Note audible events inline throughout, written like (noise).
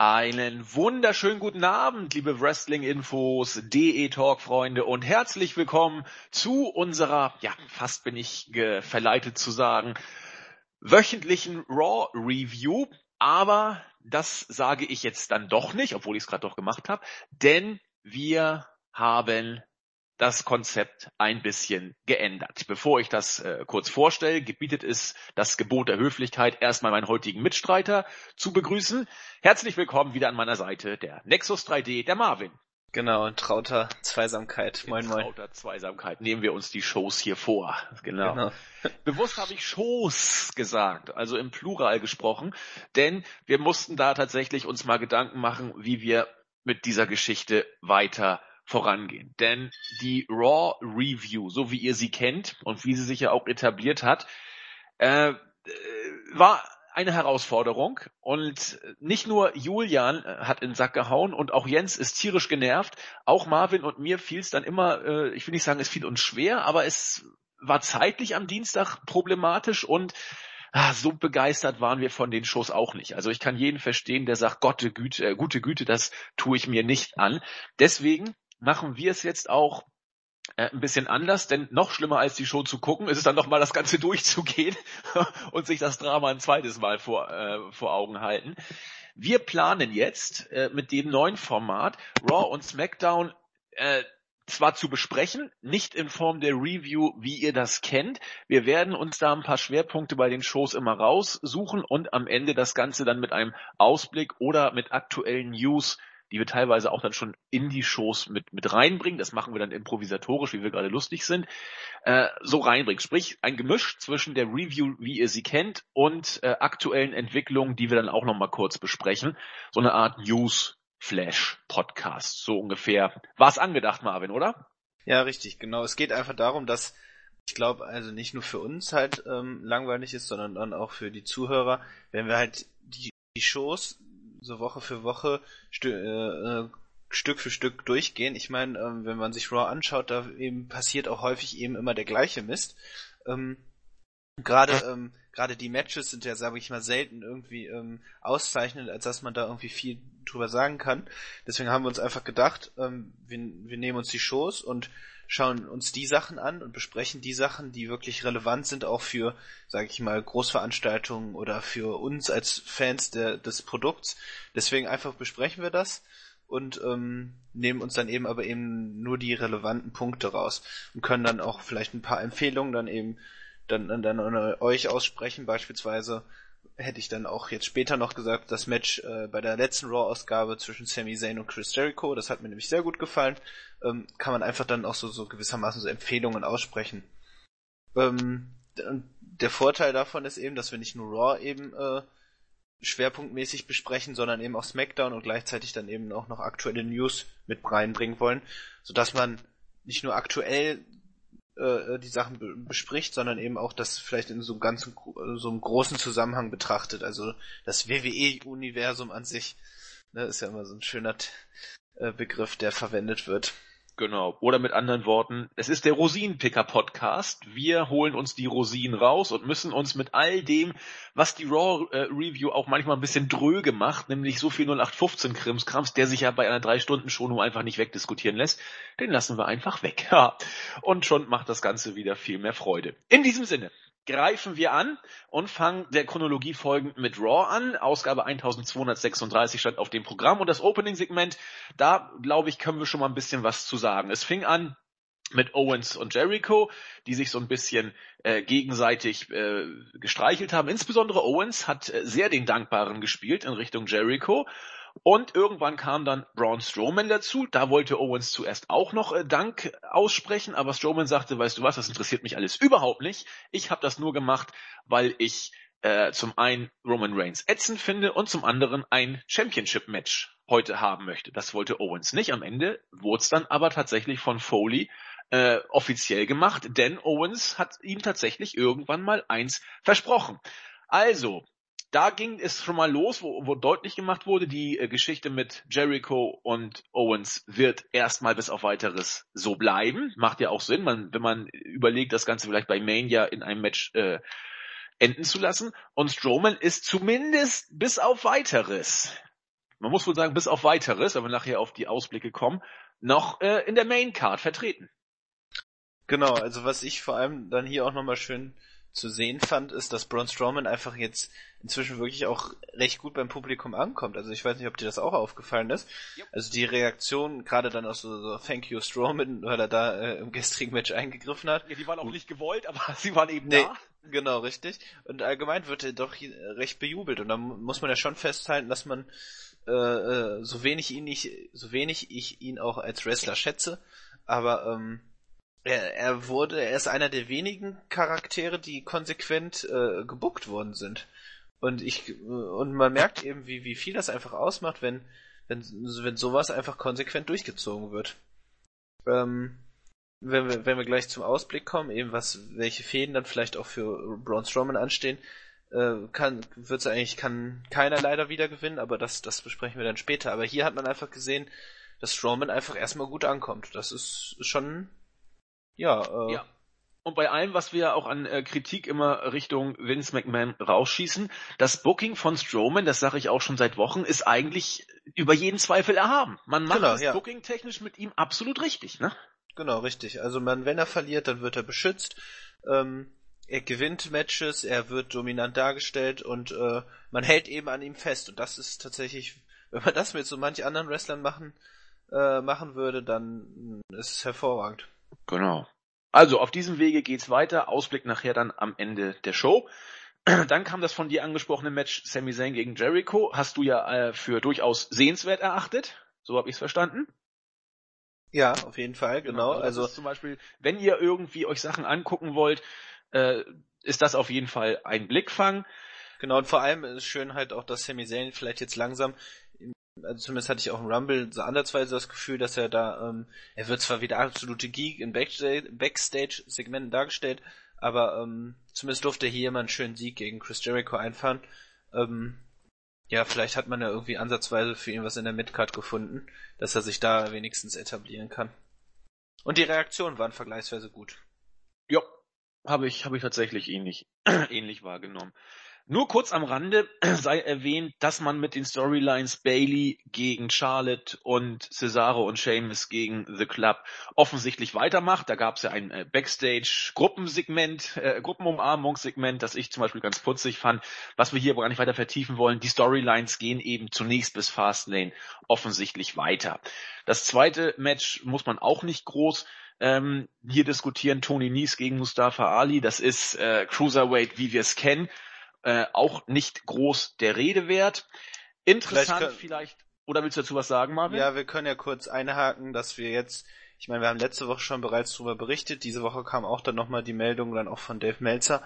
Einen wunderschönen guten Abend, liebe Wrestling-Infos, DE-Talk-Freunde und herzlich willkommen zu unserer, ja, fast bin ich verleitet zu sagen, wöchentlichen Raw-Review. Aber das sage ich jetzt dann doch nicht, obwohl ich es gerade doch gemacht habe, denn wir haben das Konzept ein bisschen geändert. Bevor ich das äh, kurz vorstelle, gebietet es das Gebot der Höflichkeit, erstmal meinen heutigen Mitstreiter zu begrüßen. Herzlich willkommen wieder an meiner Seite, der Nexus 3D, der Marvin. Genau, in trauter Zweisamkeit. Moin, in moin. trauter Zweisamkeit nehmen wir uns die Shows hier vor. Genau. genau. (laughs) Bewusst habe ich Shows gesagt, also im Plural gesprochen, denn wir mussten da tatsächlich uns mal Gedanken machen, wie wir mit dieser Geschichte weiter vorangehen. Denn die Raw Review, so wie ihr sie kennt und wie sie sich ja auch etabliert hat, äh, war eine Herausforderung und nicht nur Julian hat in den Sack gehauen und auch Jens ist tierisch genervt, auch Marvin und mir fiel es dann immer, äh, ich will nicht sagen, es fiel uns schwer, aber es war zeitlich am Dienstag problematisch und ah, so begeistert waren wir von den Shows auch nicht. Also ich kann jeden verstehen, der sagt, Gott, Güte, äh, gute Güte, das tue ich mir nicht an. Deswegen machen wir es jetzt auch äh, ein bisschen anders, denn noch schlimmer als die Show zu gucken, ist es dann nochmal das Ganze (laughs) durchzugehen und sich das Drama ein zweites Mal vor, äh, vor Augen halten. Wir planen jetzt äh, mit dem neuen Format Raw und SmackDown äh, zwar zu besprechen, nicht in Form der Review, wie ihr das kennt. Wir werden uns da ein paar Schwerpunkte bei den Shows immer raussuchen und am Ende das Ganze dann mit einem Ausblick oder mit aktuellen News die wir teilweise auch dann schon in die Shows mit, mit reinbringen. Das machen wir dann improvisatorisch, wie wir gerade lustig sind. Äh, so reinbringen. Sprich, ein Gemisch zwischen der Review, wie ihr sie kennt, und äh, aktuellen Entwicklungen, die wir dann auch nochmal kurz besprechen. So eine Art News-Flash-Podcast. So ungefähr. War es angedacht, Marvin, oder? Ja, richtig, genau. Es geht einfach darum, dass ich glaube, also nicht nur für uns halt ähm, langweilig ist, sondern dann auch für die Zuhörer, wenn wir halt die, die Shows so Woche für Woche äh, äh, Stück für Stück durchgehen. Ich meine, ähm, wenn man sich Raw anschaut, da eben passiert auch häufig eben immer der gleiche Mist. Ähm, gerade ähm, gerade die Matches sind ja, sage ich mal, selten irgendwie ähm, auszeichnend, als dass man da irgendwie viel drüber sagen kann. Deswegen haben wir uns einfach gedacht, ähm, wir, wir nehmen uns die Shows und schauen uns die Sachen an und besprechen die Sachen, die wirklich relevant sind, auch für, sage ich mal, Großveranstaltungen oder für uns als Fans der, des Produkts. Deswegen einfach besprechen wir das und ähm, nehmen uns dann eben aber eben nur die relevanten Punkte raus und können dann auch vielleicht ein paar Empfehlungen dann eben dann, dann, dann euch aussprechen, beispielsweise hätte ich dann auch jetzt später noch gesagt, das Match äh, bei der letzten Raw-Ausgabe zwischen Sami Zayn und Chris Jericho, das hat mir nämlich sehr gut gefallen, ähm, kann man einfach dann auch so, so gewissermaßen so Empfehlungen aussprechen. Ähm, der Vorteil davon ist eben, dass wir nicht nur Raw eben äh, schwerpunktmäßig besprechen, sondern eben auch SmackDown und gleichzeitig dann eben auch noch aktuelle News mit reinbringen wollen, sodass man nicht nur aktuell äh, äh, die Sachen bespricht, sondern eben auch das vielleicht in so einem ganzen, so einem großen Zusammenhang betrachtet. Also das WWE-Universum an sich ne, ist ja immer so ein schöner äh, Begriff, der verwendet wird. Genau. Oder mit anderen Worten, es ist der Rosinenpicker-Podcast. Wir holen uns die Rosinen raus und müssen uns mit all dem, was die Raw-Review auch manchmal ein bisschen dröge macht, nämlich so viel 0815-Krimskrams, der sich ja bei einer drei Stunden schon nur einfach nicht wegdiskutieren lässt, den lassen wir einfach weg. Ja. Und schon macht das Ganze wieder viel mehr Freude. In diesem Sinne, greifen wir an und fangen der Chronologie folgend mit Raw an. Ausgabe 1236 stand auf dem Programm und das Opening-Segment, da glaube ich, können wir schon mal ein bisschen was zu sagen. Es fing an mit Owens und Jericho, die sich so ein bisschen äh, gegenseitig äh, gestreichelt haben. Insbesondere Owens hat äh, sehr den Dankbaren gespielt in Richtung Jericho und irgendwann kam dann Braun Strowman dazu. Da wollte Owens zuerst auch noch äh, Dank aussprechen, aber Strowman sagte, weißt du was, das interessiert mich alles überhaupt nicht. Ich habe das nur gemacht, weil ich äh, zum einen Roman Reigns ätzend finde und zum anderen ein Championship-Match heute haben möchte. Das wollte Owens nicht. Am Ende wurde es dann aber tatsächlich von Foley äh, offiziell gemacht, denn Owens hat ihm tatsächlich irgendwann mal eins versprochen. Also, da ging es schon mal los, wo, wo deutlich gemacht wurde, die äh, Geschichte mit Jericho und Owens wird erstmal bis auf weiteres so bleiben. Macht ja auch Sinn, man, wenn man überlegt, das Ganze vielleicht bei Mania in einem Match äh, enden zu lassen. Und Strowman ist zumindest bis auf weiteres man muss wohl sagen, bis auf weiteres, wenn wir nachher auf die Ausblicke kommen, noch äh, in der Main Card vertreten. Genau, also was ich vor allem dann hier auch nochmal schön zu sehen fand, ist, dass Braun Strowman einfach jetzt inzwischen wirklich auch recht gut beim Publikum ankommt. Also ich weiß nicht, ob dir das auch aufgefallen ist. Yep. Also die Reaktion, gerade dann auch so, so Thank you Strowman, weil er da äh, im gestrigen Match eingegriffen hat. Ja, die waren auch nicht gewollt, aber (laughs) sie waren eben nee, da. Genau, richtig. Und allgemein wird er doch recht bejubelt. Und da muss man ja schon festhalten, dass man äh, äh, so wenig ihn nicht, so wenig ich ihn auch als Wrestler schätze, aber ähm, er, er wurde, er ist einer der wenigen Charaktere, die konsequent äh, gebuckt worden sind. Und ich und man merkt eben, wie, wie viel das einfach ausmacht, wenn, wenn, wenn sowas einfach konsequent durchgezogen wird. Ähm, wenn wir, wenn wir gleich zum Ausblick kommen, eben was, welche Fäden dann vielleicht auch für Braun Strowman anstehen, äh, kann, wird's eigentlich, kann keiner leider wieder gewinnen, aber das, das besprechen wir dann später. Aber hier hat man einfach gesehen, dass Strowman einfach erstmal gut ankommt. Das ist schon, ja, äh, ja. Und bei allem, was wir auch an äh, Kritik immer Richtung Vince McMahon rausschießen, das Booking von Strowman, das sage ich auch schon seit Wochen, ist eigentlich über jeden Zweifel erhaben. Man macht genau, das ja. Booking technisch mit ihm absolut richtig, ne? Genau, richtig. Also man, wenn er verliert, dann wird er beschützt. Ähm, er gewinnt Matches, er wird dominant dargestellt und äh, man hält eben an ihm fest. Und das ist tatsächlich, (laughs) wenn man das mit so manch anderen Wrestlern machen, äh, machen würde, dann ist es hervorragend. Genau. Also auf diesem Wege geht's weiter. Ausblick nachher dann am Ende der Show. (clears throat) Dann kam das von dir angesprochene Match Sami Zayn gegen Jericho. Hast du ja äh, für durchaus sehenswert erachtet. So habe ich's verstanden. Ja, auf jeden Fall, genau. genau also zum Beispiel, wenn ihr irgendwie euch Sachen angucken wollt, äh, ist das auf jeden Fall ein Blickfang. Genau, und vor allem ist schön halt auch, dass Sami Zayn vielleicht jetzt langsam also zumindest hatte ich auch im Rumble so andersweise das Gefühl, dass er da, ähm, er wird zwar wie der absolute Geek in Backstage-Segmenten dargestellt, aber ähm, zumindest durfte er hier mal einen schönen Sieg gegen Chris Jericho einfahren. Ähm, ja, vielleicht hat man ja irgendwie ansatzweise für ihn was in der Midcard gefunden, dass er sich da wenigstens etablieren kann. Und die Reaktionen waren vergleichsweise gut. Ja, habe ich, habe ich tatsächlich ähnlich, (clears throat) ähnlich wahrgenommen. Nur kurz am Rande (clears throat) sei erwähnt, dass man mit den Storylines Bailey gegen Charlotte und Cesaro und Sheamus gegen The Club offensichtlich weitermacht. Da gab es ja ein äh, Backstage-Gruppensegment, äh, Gruppenumarmungssegment, das ich zum Beispiel ganz putzig fand, was wir hier aber gar nicht weiter vertiefen wollen. Die Storylines gehen eben zunächst bis Fastlane offensichtlich weiter. Das zweite Match muss man auch nicht groß ähm, hier diskutieren. Tony Nies gegen Mustafa Ali. Das ist äh, Cruiserweight, wie wir es kennen äh, auch nicht groß der Rede wert. Interessant vielleicht, vielleicht, oder willst du dazu was sagen, Marvin? Ja, wir können ja kurz einhaken, dass wir jetzt, ich meine, wir haben letzte Woche schon bereits darüber berichtet, diese Woche kam auch dann nochmal die Meldung dann auch von Dave Meltzer,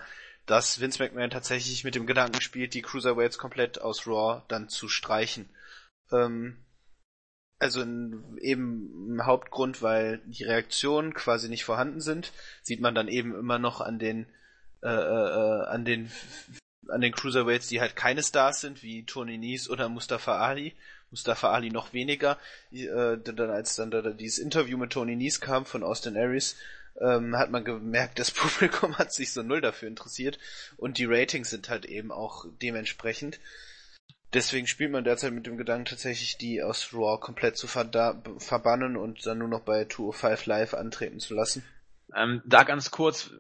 dass Vince McMahon tatsächlich mit dem Gedanken spielt, die Cruiserweights komplett aus Raw dann zu streichen. Ähm, also in, eben im Hauptgrund, weil die Reaktionen quasi nicht vorhanden sind, sieht man dann eben immer noch an den äh, äh, an den an den Cruiserweights, die halt keine Stars sind, wie Tony Nies oder Mustafa Ali. Mustafa Ali noch weniger. Äh, dann als dann da, dieses Interview mit Tony Nies kam von Austin Aries, ähm, hat man gemerkt, (laughs) das Publikum hat sich so null dafür interessiert und die Ratings sind halt eben auch dementsprechend. Deswegen spielt man derzeit mit dem Gedanken tatsächlich, die aus Raw komplett zu verbannen und dann nur noch bei 205 Live antreten zu lassen. Ähm, da ganz kurz,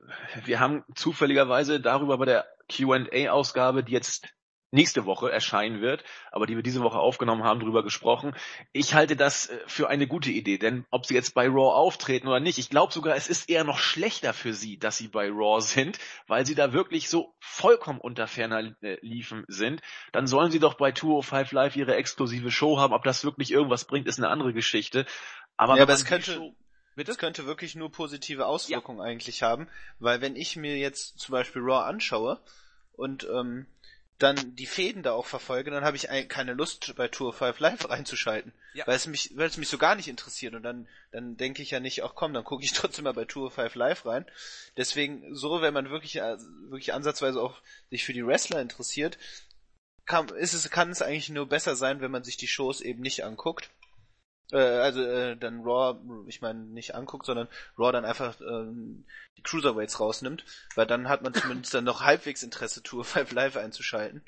wir haben zufälligerweise darüber bei der Q&A-Ausgabe, die jetzt nächste Woche erscheinen wird, aber die wir diese Woche aufgenommen haben, drüber gesprochen. Ich halte das äh, für eine gute Idee, denn ob sie jetzt bei Raw auftreten oder nicht, ich glaube sogar, es ist eher noch schlechter für sie, dass sie bei Raw sind, weil sie da wirklich so vollkommen unter ferner äh, liefen sind. Dann sollen sie doch bei 205 Live ihre exklusive Show haben. Ob das wirklich irgendwas bringt, ist eine andere Geschichte. Aber, ja, aber es könnte? Das könnte wirklich nur positive Auswirkungen ja. eigentlich haben, weil wenn ich mir jetzt zum Beispiel Raw anschaue und ähm, dann die Fäden da auch verfolge, dann habe ich keine Lust bei Tour 5 Live (laughs) reinzuschalten, ja. weil es mich, weil es mich so gar nicht interessiert und dann, dann denke ich ja nicht, ach komm, dann gucke ich (laughs) trotzdem mal bei Tour 5 Live rein. Deswegen so, wenn man wirklich, äh, wirklich ansatzweise auch sich für die Wrestler interessiert, kann, ist es, kann es eigentlich nur besser sein, wenn man sich die Shows eben nicht anguckt äh, also äh, dann Raw, ich meine nicht anguckt, sondern Raw dann einfach ähm, die Cruiserweights rausnimmt, weil dann hat man zumindest dann noch halbwegs Interesse, Tour (laughs) 5 Live einzuschalten.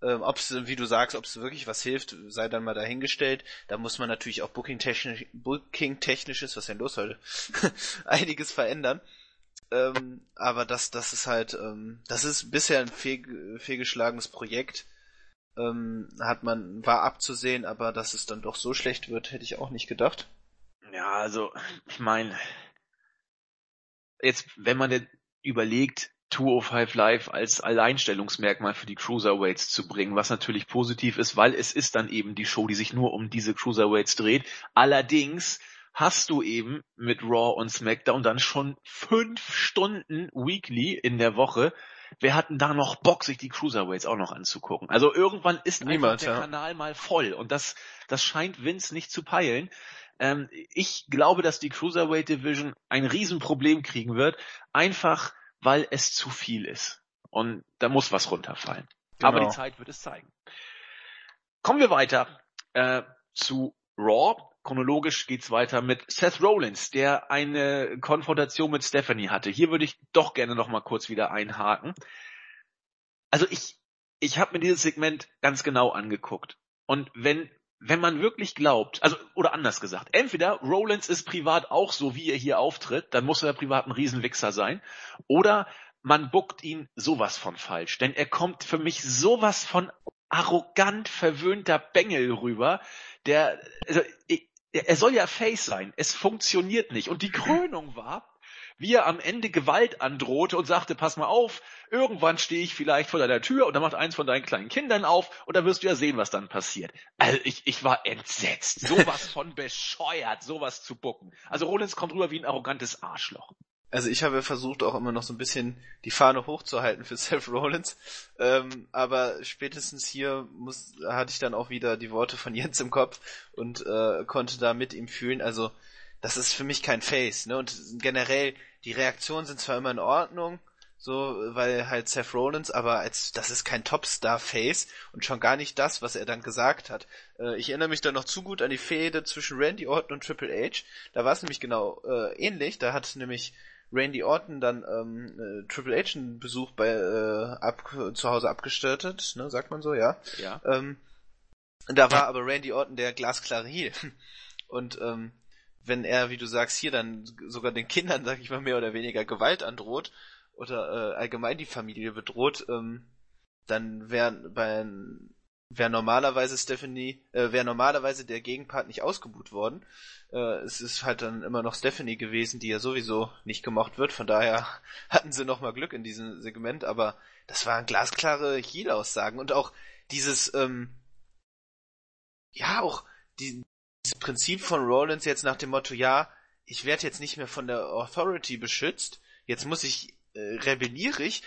Ähm, ob es, wie du sagst, ob es wirklich was hilft, sei dann mal dahingestellt. Da muss man natürlich auch Booking-technisch, Booking-technisches, was denn los heute, (laughs) einiges verändern. Ähm, aber das, das ist halt, ähm, das ist bisher ein fehl, fehlgeschlagenes Projekt. Ähm, hat man, war abzusehen, aber dass es dann doch so schlecht wird, hätte ich auch nicht gedacht. Ja, also, ich meine, jetzt, wenn man denn überlegt, 205 Live als Alleinstellungsmerkmal für die Cruiserweights zu bringen, was natürlich positiv ist, weil es ist dann eben die Show, die sich nur um diese Cruiserweights dreht. Allerdings hast du eben mit Raw und SmackDown dann schon fünf Stunden weekly in der Woche. Wer hat denn da noch Bock, sich die Cruiserweights auch noch anzugucken? Also irgendwann ist Niemand, der ja. Kanal mal voll und das, das scheint Vince nicht zu peilen. Ähm, ich glaube, dass die Cruiserweight Division ein Riesenproblem kriegen wird, einfach weil es zu viel ist. Und da muss was runterfallen. Genau. Aber die Zeit wird es zeigen. Kommen wir weiter äh, zu Raw. Chronologisch geht's weiter mit Seth Rollins, der eine Konfrontation mit Stephanie hatte. Hier würde ich doch gerne noch kurz wieder einhaken. Also ich, ich habe mir dieses Segment ganz genau angeguckt. Und wenn wenn man wirklich glaubt, also oder anders gesagt, entweder Rollins ist privat auch so, wie er hier auftritt, dann muss er privat ein Riesenwichser sein, oder man buckt ihn sowas von falsch, denn er kommt für mich sowas von arrogant verwöhnter Bengel rüber, der also, er soll ja Face sein, es funktioniert nicht und die Krönung war, wie er am Ende Gewalt androhte und sagte, pass mal auf, irgendwann stehe ich vielleicht vor deiner Tür und dann macht eins von deinen kleinen Kindern auf und dann wirst du ja sehen, was dann passiert. Also ich, ich war entsetzt, sowas (laughs) von bescheuert, sowas zu bucken. Also Rollins kommt rüber wie ein arrogantes Arschloch. Also ich habe versucht auch immer noch so ein bisschen die Fahne hochzuhalten für (laughs) Seth Rollins, ähm, aber spätestens hier muss, hatte ich dann auch wieder die Worte von Jens im Kopf und äh, konnte da mit ihm fühlen. Also das ist für mich kein Face, ne? Und generell die Reaktionen sind zwar immer in Ordnung, so, weil halt Seth Rollins, aber als, das ist kein Topstar-Face und schon gar nicht das, was er dann gesagt hat. Äh, ich erinnere mich da noch zu gut an die Fehde zwischen Randy Orton und Triple H. Da war es nämlich genau äh, ähnlich. Da hat nämlich Randy Orton dann ähm, äh, Triple H einen Besuch bei äh, ab, zu Hause abgestattet, ne, sagt man so, ja. Ja. Ähm, da war aber Randy Orton der glasklare Heel. (laughs) Und ähm, wenn er, wie du sagst, hier dann sogar den Kindern, sag ich mal, mehr oder weniger Gewalt androht oder äh, allgemein die Familie bedroht, ähm, dann wäre bei wäre normalerweise Stephanie, äh, wäre normalerweise der Gegenpart nicht ausgebuht worden. Äh, es ist halt dann immer noch Stephanie gewesen, die ja sowieso nicht gemocht wird. Von daher (laughs) hatten sie noch mal Glück in diesem Segment, aber das waren glasklare Heel-Aussagen und auch dieses, ähm, ja auch die, dieses Prinzip von Rollins jetzt nach dem Motto, ja, ich werde jetzt nicht mehr von der Authority beschützt, jetzt muss ich, äh, rebelliere ich.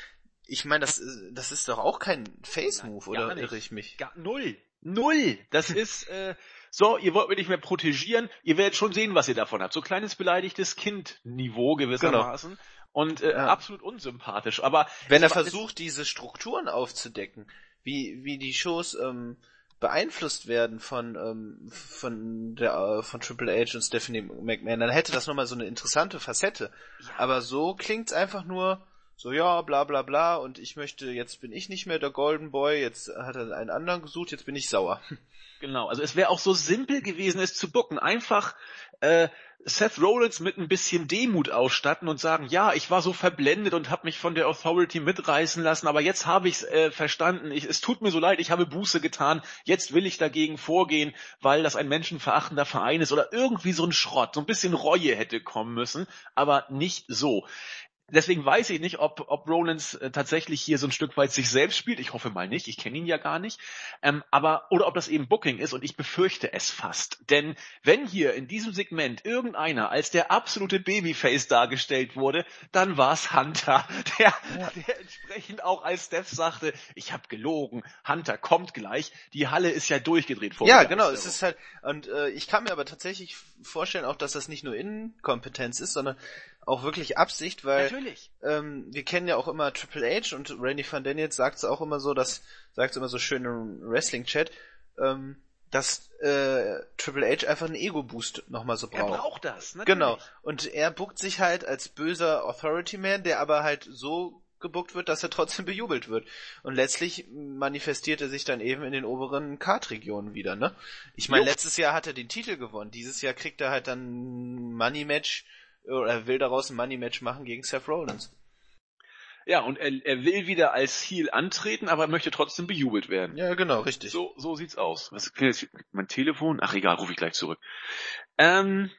Ich meine, das, das ist doch auch kein Face-Move, oder irre ich mich? Gar, null. Null. Das (laughs) ist, äh, so, ihr wollt mich nicht mehr protegieren, ihr werdet schon sehen, was ihr davon habt. So kleines beleidigtes Kind-Niveau gewissermaßen. Genau. Und äh, ja. absolut unsympathisch. Aber wenn er versucht, diese Strukturen aufzudecken, wie, wie die Shows ähm, beeinflusst werden von ähm, von der äh, von Triple H und Stephanie McMahon, dann hätte das nochmal so eine interessante Facette. Ja. Aber so klingt's einfach nur so ja, bla bla bla und ich möchte, jetzt bin ich nicht mehr der Golden Boy, jetzt hat er einen anderen gesucht, jetzt bin ich sauer. (laughs) Genau, also es wäre auch so simpel gewesen, es zu bucken. Einfach äh, Seth Rollins mit ein bisschen Demut ausstatten und sagen, ja, ich war so verblendet und habe mich von der Authority mitreißen lassen, aber jetzt habe ich es äh, verstanden. Ich, es tut mir so leid, ich habe Buße getan. Jetzt will ich dagegen vorgehen, weil das ein menschenverachtender Verein ist oder irgendwie so ein Schrott. So ein bisschen Reue hätte kommen müssen, aber nicht so deswegen weiß ich nicht, ob, ob Rollins äh, tatsächlich hier so ein Stück weit sich selbst spielt. Ich hoffe mal nicht. Ich kenne ihn ja gar nicht. Ähm, aber oder ob das eben Booking ist und ich befürchte es fast. Denn wenn hier in diesem Segment irgendeiner als der absolute Babyface dargestellt wurde, dann war es Hunter, (laughs) der, ja. der entsprechend auch als Steph sagte, ich habe gelogen. Hunter kommt gleich. Die Halle ist ja durchgedreht vor. Ja, genau. Es ist halt und äh, ich kann mir aber tatsächlich vorstellen, auch dass das nicht nur Inkompetenz ist, sondern auch wirklich Absicht, weil Natürlich. Ähm, wir kennen ja auch immer Triple H und Randy Van Daniels sagt es auch immer so, dass sagt es immer so schön im Wrestling-Chat, ähm, dass äh, Triple H einfach einen Ego-Boost nochmal so braucht. Er braucht das, natürlich. Genau. Und er buckt sich halt als böser Authority-Man, der aber halt so gebuckt wird, dass er trotzdem (laughs) bejubelt wird. Und letztlich manifestiert er sich dann eben in den oberen Card-Regionen wieder, ne? Ich meine, letztes Jahr hat er den Titel gewonnen. Dieses Jahr kriegt er halt dann ein Money-Match, oder er will daraus ein Money-Match machen gegen Seth Rollins. Ja, und er, er will wieder als Heel antreten, aber er möchte trotzdem bejubelt werden. Ja, genau, richtig. So, so sieht's aus. Was, mein Telefon? Ach egal, rufe ich gleich zurück. Ähm,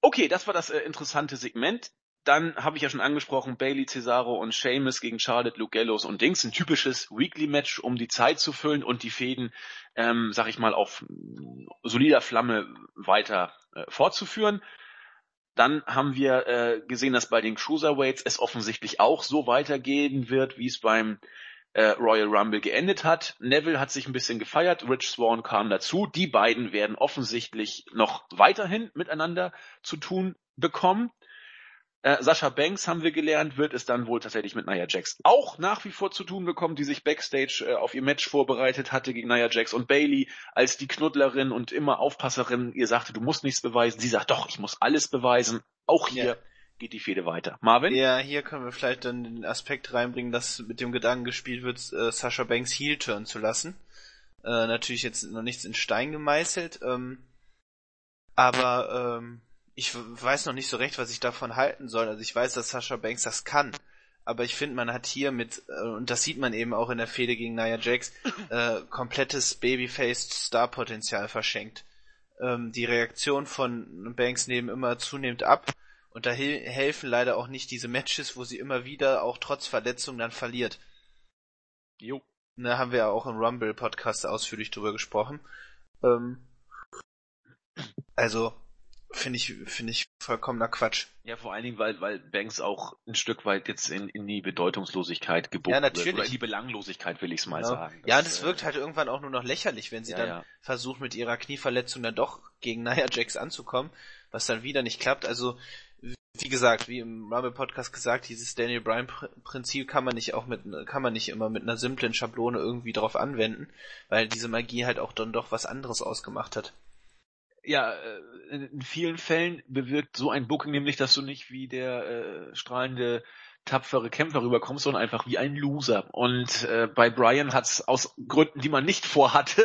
okay, das war das äh, interessante Segment. Dann habe ich ja schon angesprochen, Bailey Cesaro und Sheamus gegen Charlotte, Luke Gallows und Dings. Ein typisches Weekly-Match, um die Zeit zu füllen und die Fäden, ähm, sag ich mal, auf solider Flamme weiter äh, fortzuführen. Dann haben wir äh, gesehen, dass bei den Cruiserweights es offensichtlich auch so weitergehen wird, wie es beim äh, Royal Rumble geendet hat. Neville hat sich ein bisschen gefeiert, Rich Swan kam dazu. Die beiden werden offensichtlich noch weiterhin miteinander zu tun bekommen. Äh, Sascha Banks haben wir gelernt, wird es dann wohl tatsächlich mit Nia Jax auch nach wie vor zu tun bekommen, die sich backstage äh, auf ihr Match vorbereitet hatte gegen Nia Jax und Bailey als die Knuddlerin und immer Aufpasserin ihr sagte, du musst nichts beweisen. Sie sagt, doch, ich muss alles beweisen. Auch hier ja. geht die Fehde weiter. Marvin? Ja, hier können wir vielleicht dann den Aspekt reinbringen, dass mit dem Gedanken gespielt wird, äh, Sascha Banks Heel turn zu lassen. Äh, natürlich jetzt noch nichts in Stein gemeißelt, ähm, aber ähm, ich weiß noch nicht so recht, was ich davon halten soll. Also ich weiß, dass Sascha Banks das kann. Aber ich finde, man hat hier mit, äh, und das sieht man eben auch in der Fehde gegen Nia Jax, äh, komplettes Babyfaced Star-Potenzial verschenkt. Ähm, die Reaktion von Banks nehmen immer zunehmend ab. Und da helfen leider auch nicht diese Matches, wo sie immer wieder, auch trotz Verletzung, dann verliert. Jo. Da haben wir ja auch im Rumble-Podcast ausführlich drüber gesprochen. Ähm, also, finde ich, finde ich vollkommener Quatsch. Ja, vor allen Dingen, weil, weil Banks auch ein Stück weit jetzt in, in die Bedeutungslosigkeit gebogen ja, natürlich. wird. Oder in die Belanglosigkeit, will ich es mal genau. sagen. Das, ja, und es äh, wirkt halt irgendwann auch nur noch lächerlich, wenn sie ja, dann ja. versucht, mit ihrer Knieverletzung dann doch gegen Nia Jax anzukommen, was dann wieder nicht klappt. Also, wie gesagt, wie im Rumble Podcast gesagt, dieses Daniel Bryan Prinzip kann man nicht auch mit, kann man nicht immer mit einer simplen Schablone irgendwie drauf anwenden, weil diese Magie halt auch dann doch was anderes ausgemacht hat ja, äh, in vielen Fällen bewirkt so ein Booking nämlich, dass du nicht wie der äh, strahlende tapfere Kämpfer rüberkommst, sondern einfach wie ein Loser. Und äh, bei Brian hat's aus Gründen, die man nicht (laughs) vorhatte,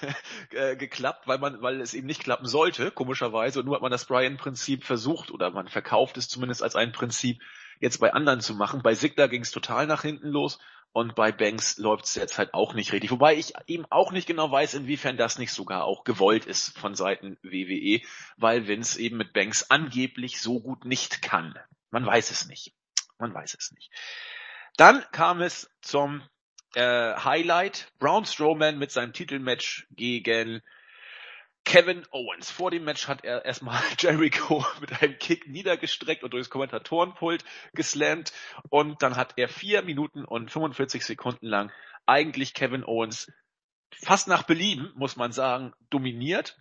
(laughs) äh, geklappt, weil man, weil es eben nicht klappen sollte, komischerweise. Und nur hat man das Brian-Prinzip versucht oder man verkauft es zumindest als ein Prinzip jetzt bei anderen zu machen. Bei Sigler ging's total nach hinten los und bei Banks läuft's jetzt halt auch nicht richtig. Wobei ich eben auch nicht genau weiß, inwiefern das nicht sogar auch gewollt ist von Seiten WWE, weil Vince eben mit Banks angeblich so gut nicht kann. Man weiß es nicht. Man weiß es nicht. Dann kam es zum äh, Highlight. Braun Strowman mit seinem Titelmatch gegen Kevin Owens. Vor dem Match hat er erstmal (laughs) Jericho mit einem Kick niedergestreckt und durchs Kommentatorenpult geslammt und dann hat er vier Minuten und 45 Sekunden lang eigentlich Kevin Owens fast nach Belieben, muss man sagen, dominiert,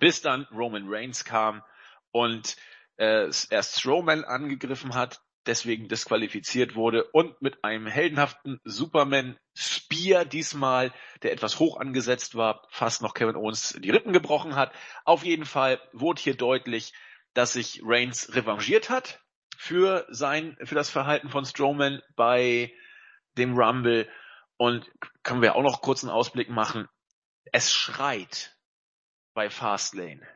bis dann Roman Reigns kam und äh, erst Strowman angegriffen hat, deswegen disqualifiziert wurde und mit einem heldenhaften Superman Spear diesmal, der etwas hoch angesetzt war, fast noch Kevin Owens die Rippen gebrochen hat. Auf jeden Fall wurde hier deutlich, dass sich Reigns revanchiert hat für sein, für das Verhalten von Strowman bei dem Rumble und können wir auch noch kurz einen Ausblick machen. Es schreit bei Fastlane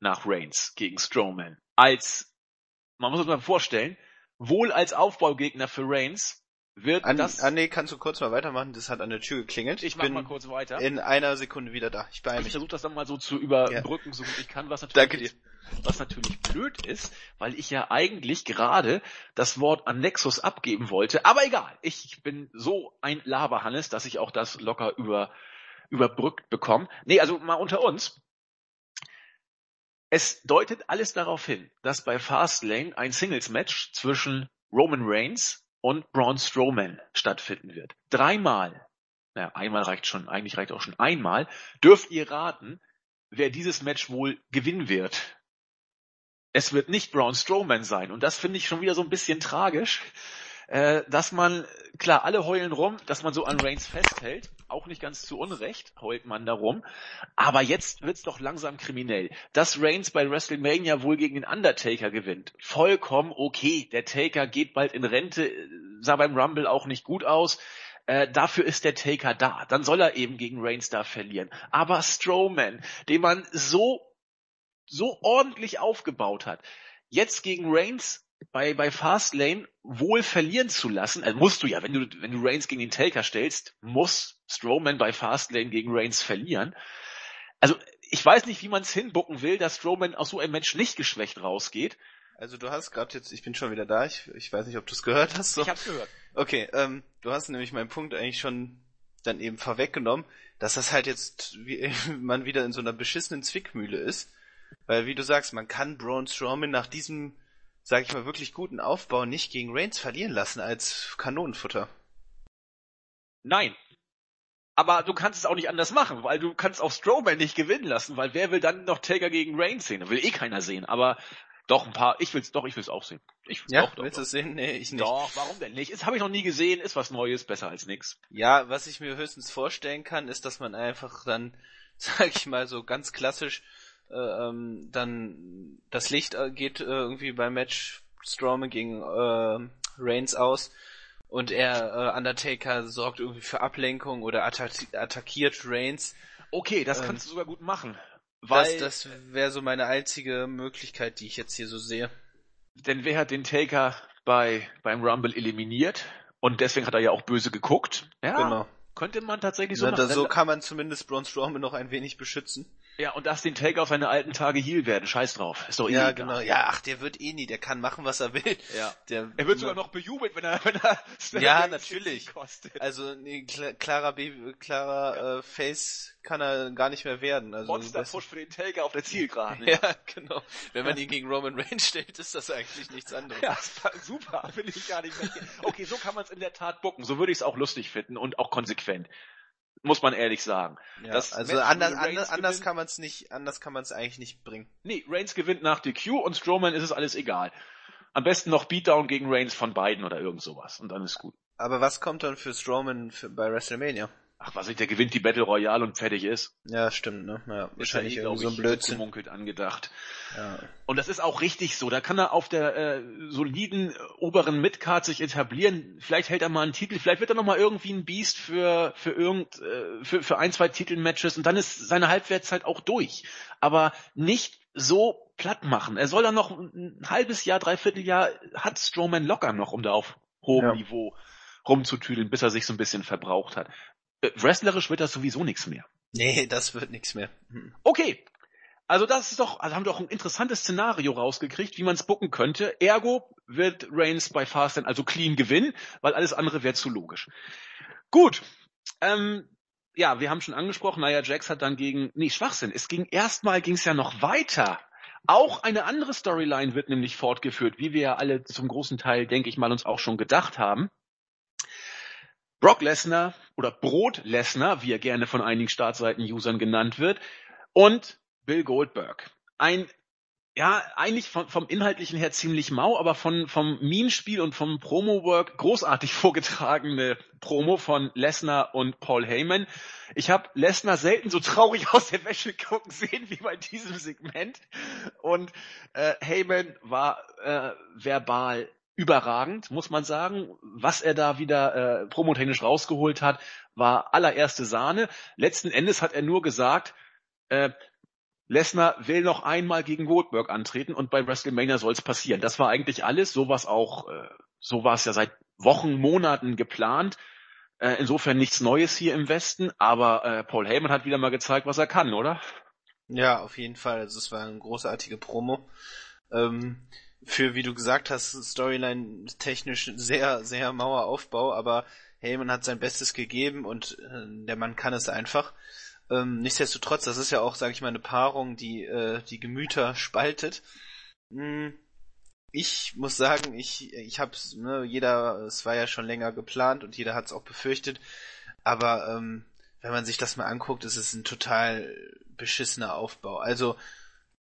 nach Reigns gegen Strowman als man muss sich mal vorstellen, wohl als Aufbaugegner für Reigns wird an, das... Ah, nee, kannst du kurz mal weitermachen? Das hat an der Tür geklingelt. Ich, ich bin mal kurz weiter. in einer Sekunde wieder da. Ich beeile mich. Ich versuche das dann mal so zu überbrücken, ja. so gut ich kann, was natürlich, Danke dir. was natürlich blöd ist, weil ich ja eigentlich gerade das Wort an Nexus abgeben wollte. Aber egal, ich bin so ein Laberhannes, dass ich auch das locker über, überbrückt bekomme. Nee, also mal unter uns. Es deutet alles darauf hin, dass bei Fastlane ein Singles-Match zwischen Roman Reigns und Braun Strowman stattfinden wird. Dreimal, naja, einmal reicht schon, eigentlich reicht auch schon einmal, dürft ihr raten, wer dieses Match wohl gewinnen wird. Es wird nicht Braun Strowman sein. Und das finde ich schon wieder so ein bisschen tragisch, äh, dass man, klar, alle heulen rum, dass man so an Reigns festhält, auch nicht ganz zu Unrecht, heult man darum. Aber jetzt wird's doch langsam kriminell. Dass Reigns bei WrestleMania wohl gegen den Undertaker gewinnt, vollkommen okay. Der Taker geht bald in Rente, sah beim Rumble auch nicht gut aus. Äh, dafür ist der Taker da. Dann soll er eben gegen Reigns da verlieren. Aber Strowman, den man so, so ordentlich aufgebaut hat, jetzt gegen Reigns bei, bei Fastlane wohl verlieren zu lassen, also musst du ja, wenn du, wenn du Reigns gegen den Taker stellst, muss Strowman bei Fastlane gegen Reigns verlieren. Also, ich weiß nicht, wie man es hinbucken will, dass Strowman aus so einem Match nicht geschwächt rausgeht. Also du hast gerade jetzt, ich bin schon wieder da, ich, ich weiß nicht, ob du es gehört hast. So. Ich hab's gehört. Okay, ähm, du hast nämlich meinen Punkt eigentlich schon dann eben vorweggenommen, dass das halt jetzt wie, (laughs) man wieder in so einer beschissenen Zwickmühle ist. Weil wie du sagst, man kann Braun Strowman nach diesem sag ich mal, wirklich guten Aufbau nicht gegen Reigns verlieren lassen als Kanonenfutter. Nein. Aber du kannst es auch nicht anders machen, weil du kannst auch Strowman nicht gewinnen lassen, weil wer will dann noch Taker gegen Reigns sehen? Will eh keiner sehen, aber doch ein paar, ich will's, doch, ich will's auch sehen. Ich, ja, doch, willst du es sehen? Nee, ich nicht. Doch, warum denn nicht? Das habe ich noch nie gesehen, ist was Neues, besser als nix. Ja, was ich mir höchstens vorstellen kann, ist, dass man einfach dann, (laughs) sag ich mal so ganz klassisch, äh, ähm, dann das Licht äh, geht äh, irgendwie beim Match Strowman gegen äh, Reigns aus und er äh, Undertaker sorgt irgendwie für Ablenkung oder attac attackiert Reigns. Okay, das ähm, kannst du sogar gut machen. Weil das, das wäre so meine einzige Möglichkeit, die ich jetzt hier so sehe. Denn wer hat den Taker bei beim Rumble eliminiert? Und deswegen hat er ja auch böse geguckt. Ja, genau. Könnte man tatsächlich so Na, machen. So kann man zumindest Braun Strowman noch ein wenig beschützen. Ja, und lass den Take auf seine alten Tage Heal werden. Scheiß drauf. Ist doch eh Ja, egal. genau. Ja, ach, der wird eh nie. Der kann machen, was er will. Ja. Der, er wird sogar noch bejubelt, wenn er, (laughs) wenn er Ja, natürlich. Kostet. Also, nee, klarer Baby, klarer äh, Face kann er gar nicht mehr werden. Also, Monster Push für den Taker auf der Zielgeraden. (laughs) ja, genau. Wenn man ihn gegen Roman Reigns stellt, ist das eigentlich nichts anderes. Ja, super. Will ich gar nicht mehr. Okay, so kann man es in der Tat bucken. So würde ich es auch lustig finden und auch konsequent muss man ehrlich sagen. Ja, also anders, anders, anders kann man es nicht, anders kann man es eigentlich nicht bringen. Nee, Reigns gewinnt nach DQ und Strowman ist es alles egal. Am besten noch Beatdown gegen Reigns von beiden oder irgend sowas und dann ist gut. Aber was kommt dann für Strowman für, bei WrestleMania? Ach, was ich, der gewinnt die Battle Royale und fertig ist. Ja, stimmt, ne? Ja, wahrscheinlich irgendwie so ein Blödsinn. Gemunkelt angedacht. Ja. Und das ist auch richtig so. Da kann er auf der äh, soliden oberen Midcard sich etablieren. Vielleicht hält er mal einen Titel, vielleicht wird er noch mal irgendwie ein Beast für für irgend äh, für für ein zwei Titelmatches und dann ist seine Halbwertszeit auch durch. Aber nicht so platt machen. Er soll dann noch ein halbes Jahr, dreiviertel Jahr hat Strowman locker noch, um da auf hohem ja. Niveau rumzutüdeln, bis er sich so ein bisschen verbraucht hat. Äh, wrestlerisch wird das sowieso nichts mehr. Nee, das wird nichts mehr. Hm. Okay. Also das ist doch, also haben wir doch ein interessantes Szenario rausgekriegt, wie man es bucken könnte. Ergo wird Reigns bei Fastlane also clean gewinnen, weil alles andere wäre zu logisch. Gut. Ähm, ja, wir haben schon angesprochen, naja, Jax hat dann gegen, nee, Schwachsinn. Es ging erstmal, ging es ja noch weiter. Auch eine andere Storyline wird nämlich fortgeführt, wie wir ja alle zum großen Teil, denke ich mal, uns auch schon gedacht haben. Brock Lesnar oder Brot Lesnar, wie er gerne von einigen Startseiten-Usern genannt wird, und Bill Goldberg. Ein ja, eigentlich vom, vom inhaltlichen her ziemlich mau, aber von, vom Meme-Spiel und vom Promo-Work großartig (laughs) vorgetragene Promo von Lesnar und Paul Heyman. Ich habe Lesnar selten so traurig (laughs) aus der Wäsche gucken sehen wie bei diesem Segment. Und äh, Heyman war äh, verbal überragend, muss man sagen. Was er da wieder äh, promotechnisch rausgeholt hat, war allererste Sahne. Letzten Endes hat er nur gesagt, äh, Lesnar will noch einmal gegen Goldberg antreten und bei WrestleMania soll es passieren. Das war eigentlich alles. Sowas auch, äh, so war es ja seit Wochen, Monaten geplant. Äh, insofern nichts Neues hier im Westen, aber äh, Paul Heyman hat wieder mal gezeigt, was er kann, oder? Ja, auf jeden Fall. Also es war eine großartige Promo. Ähm, für, wie du gesagt hast, Storyline technisch sehr, sehr mauer Aufbau, aber Heyman hat sein Bestes gegeben und äh, der Mann kann es einfach. Ähm, nichtsdestotrotz, das ist ja auch, sage ich mal, eine Paarung, die äh, die Gemüter spaltet. Hm, ich muss sagen, ich ich hab's, ne, jeder, es war ja schon länger geplant und jeder hat es auch befürchtet, aber ähm, wenn man sich das mal anguckt, ist es ein total beschissener Aufbau. Also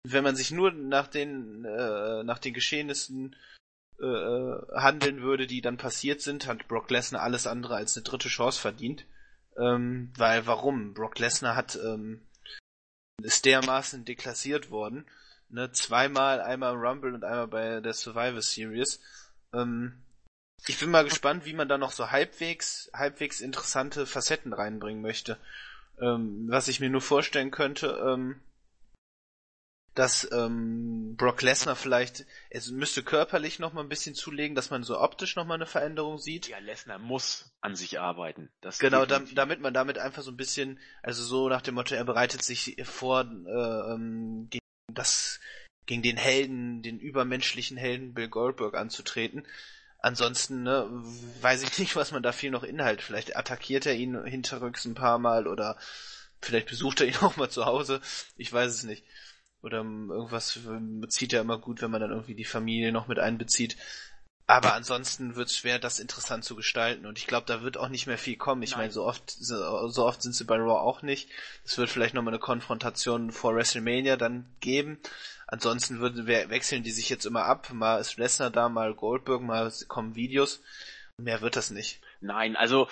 wenn man sich nur nach den, äh, nach den Geschehnissen äh, äh, handeln würde, die dann passiert sind, hat Brock Lesnar alles andere als eine dritte Chance verdient. Ähm, weil warum? Brock Lesnar hat ähm, ist dermaßen deklassiert worden. Ne? Zweimal, einmal im Rumble und einmal bei der Survivor Series. Ähm, ich bin mal gespannt, wie man da noch so halbwegs, halbwegs interessante Facetten reinbringen möchte. Ähm, was ich mir nur vorstellen könnte, ähm, dass ähm, Brock Lesnar vielleicht, es müsste körperlich noch mal ein bisschen zulegen, dass man so optisch noch mal eine Veränderung sieht. Ja, Lesnar muss an sich arbeiten. Das genau, da, damit man damit einfach so ein bisschen, also so nach dem Motto, er bereitet sich vor äh, ähm, gegen das, gegen den Helden, den übermenschlichen Helden Bill Goldberg anzutreten. Ansonsten, ne, weiß ich nicht, was man da viel noch Inhalt. Vielleicht attackiert er ihn hinterrücks ein paar Mal oder vielleicht besucht er ihn (laughs) auch mal zu Hause. Ich weiß es nicht. Oder irgendwas bezieht er immer gut, wenn man dann irgendwie die Familie noch mit einbezieht. Aber ansonsten wird es schwer, das interessant zu gestalten. Und ich glaube, da wird auch nicht mehr viel kommen. Ich meine, so oft, so, so, oft sind sie bei Raw auch nicht. Es wird vielleicht nochmal eine Konfrontation vor WrestleMania dann geben. Ansonsten würden, wechseln die sich jetzt immer ab. Mal ist Lesnar da, mal Goldberg, mal kommen Videos. Mehr wird das nicht. Nein, also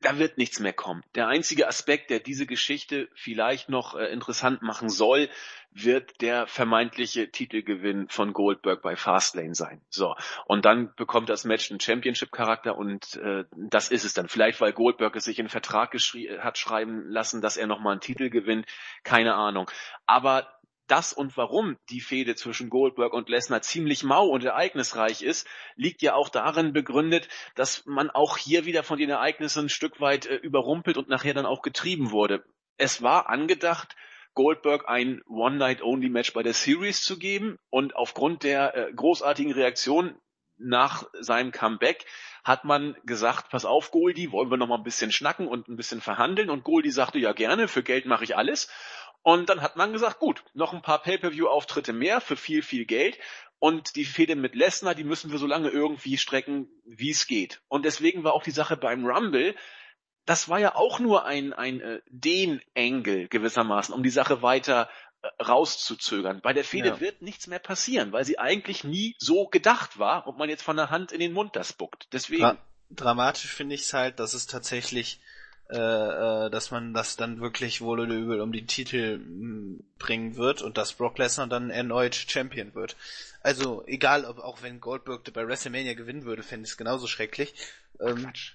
da wird nichts mehr kommen. Der einzige Aspekt, der diese Geschichte vielleicht noch äh, interessant machen soll, wird der vermeintliche Titelgewinn von Goldberg bei Fastlane sein. So. Und dann bekommt das Match einen Championship-Charakter und äh, das ist es dann. Vielleicht, weil Goldberg es sich in Vertrag hat schreiben lassen, dass er nochmal einen Titel gewinnt. Keine Ahnung. Aber das und warum die Fehde zwischen Goldberg und Lesnar ziemlich mau und ereignisreich ist, liegt ja auch darin begründet, dass man auch hier wieder von den Ereignissen ein Stück weit äh, überrumpelt und nachher dann auch getrieben wurde. Es war angedacht, Goldberg ein One-Night-Only-Match bei der Series zu geben und aufgrund der äh, großartigen Reaktion nach seinem Comeback hat man gesagt, pass auf Goldi, wollen wir noch mal ein bisschen schnacken und ein bisschen verhandeln und Goldi sagte, ja gerne, für Geld mache ich alles und dann hat man gesagt, gut, noch ein paar Pay-per-view-Auftritte mehr für viel, viel Geld. Und die Fehde mit Lesnar, die müssen wir so lange irgendwie strecken, wie es geht. Und deswegen war auch die Sache beim Rumble, das war ja auch nur ein, ein äh, Den-Engel gewissermaßen, um die Sache weiter äh, rauszuzögern. Bei der Fehde ja. wird nichts mehr passieren, weil sie eigentlich nie so gedacht war und man jetzt von der Hand in den Mund das spuckt. Deswegen. Dra dramatisch finde ich es halt, dass es tatsächlich äh, äh, dass man das dann wirklich wohl oder übel um die Titel mh, bringen wird und dass Brock Lesnar dann erneut Champion wird. Also egal, ob auch wenn Goldberg bei WrestleMania gewinnen würde, fände ich es genauso schrecklich. Ähm, Quatsch.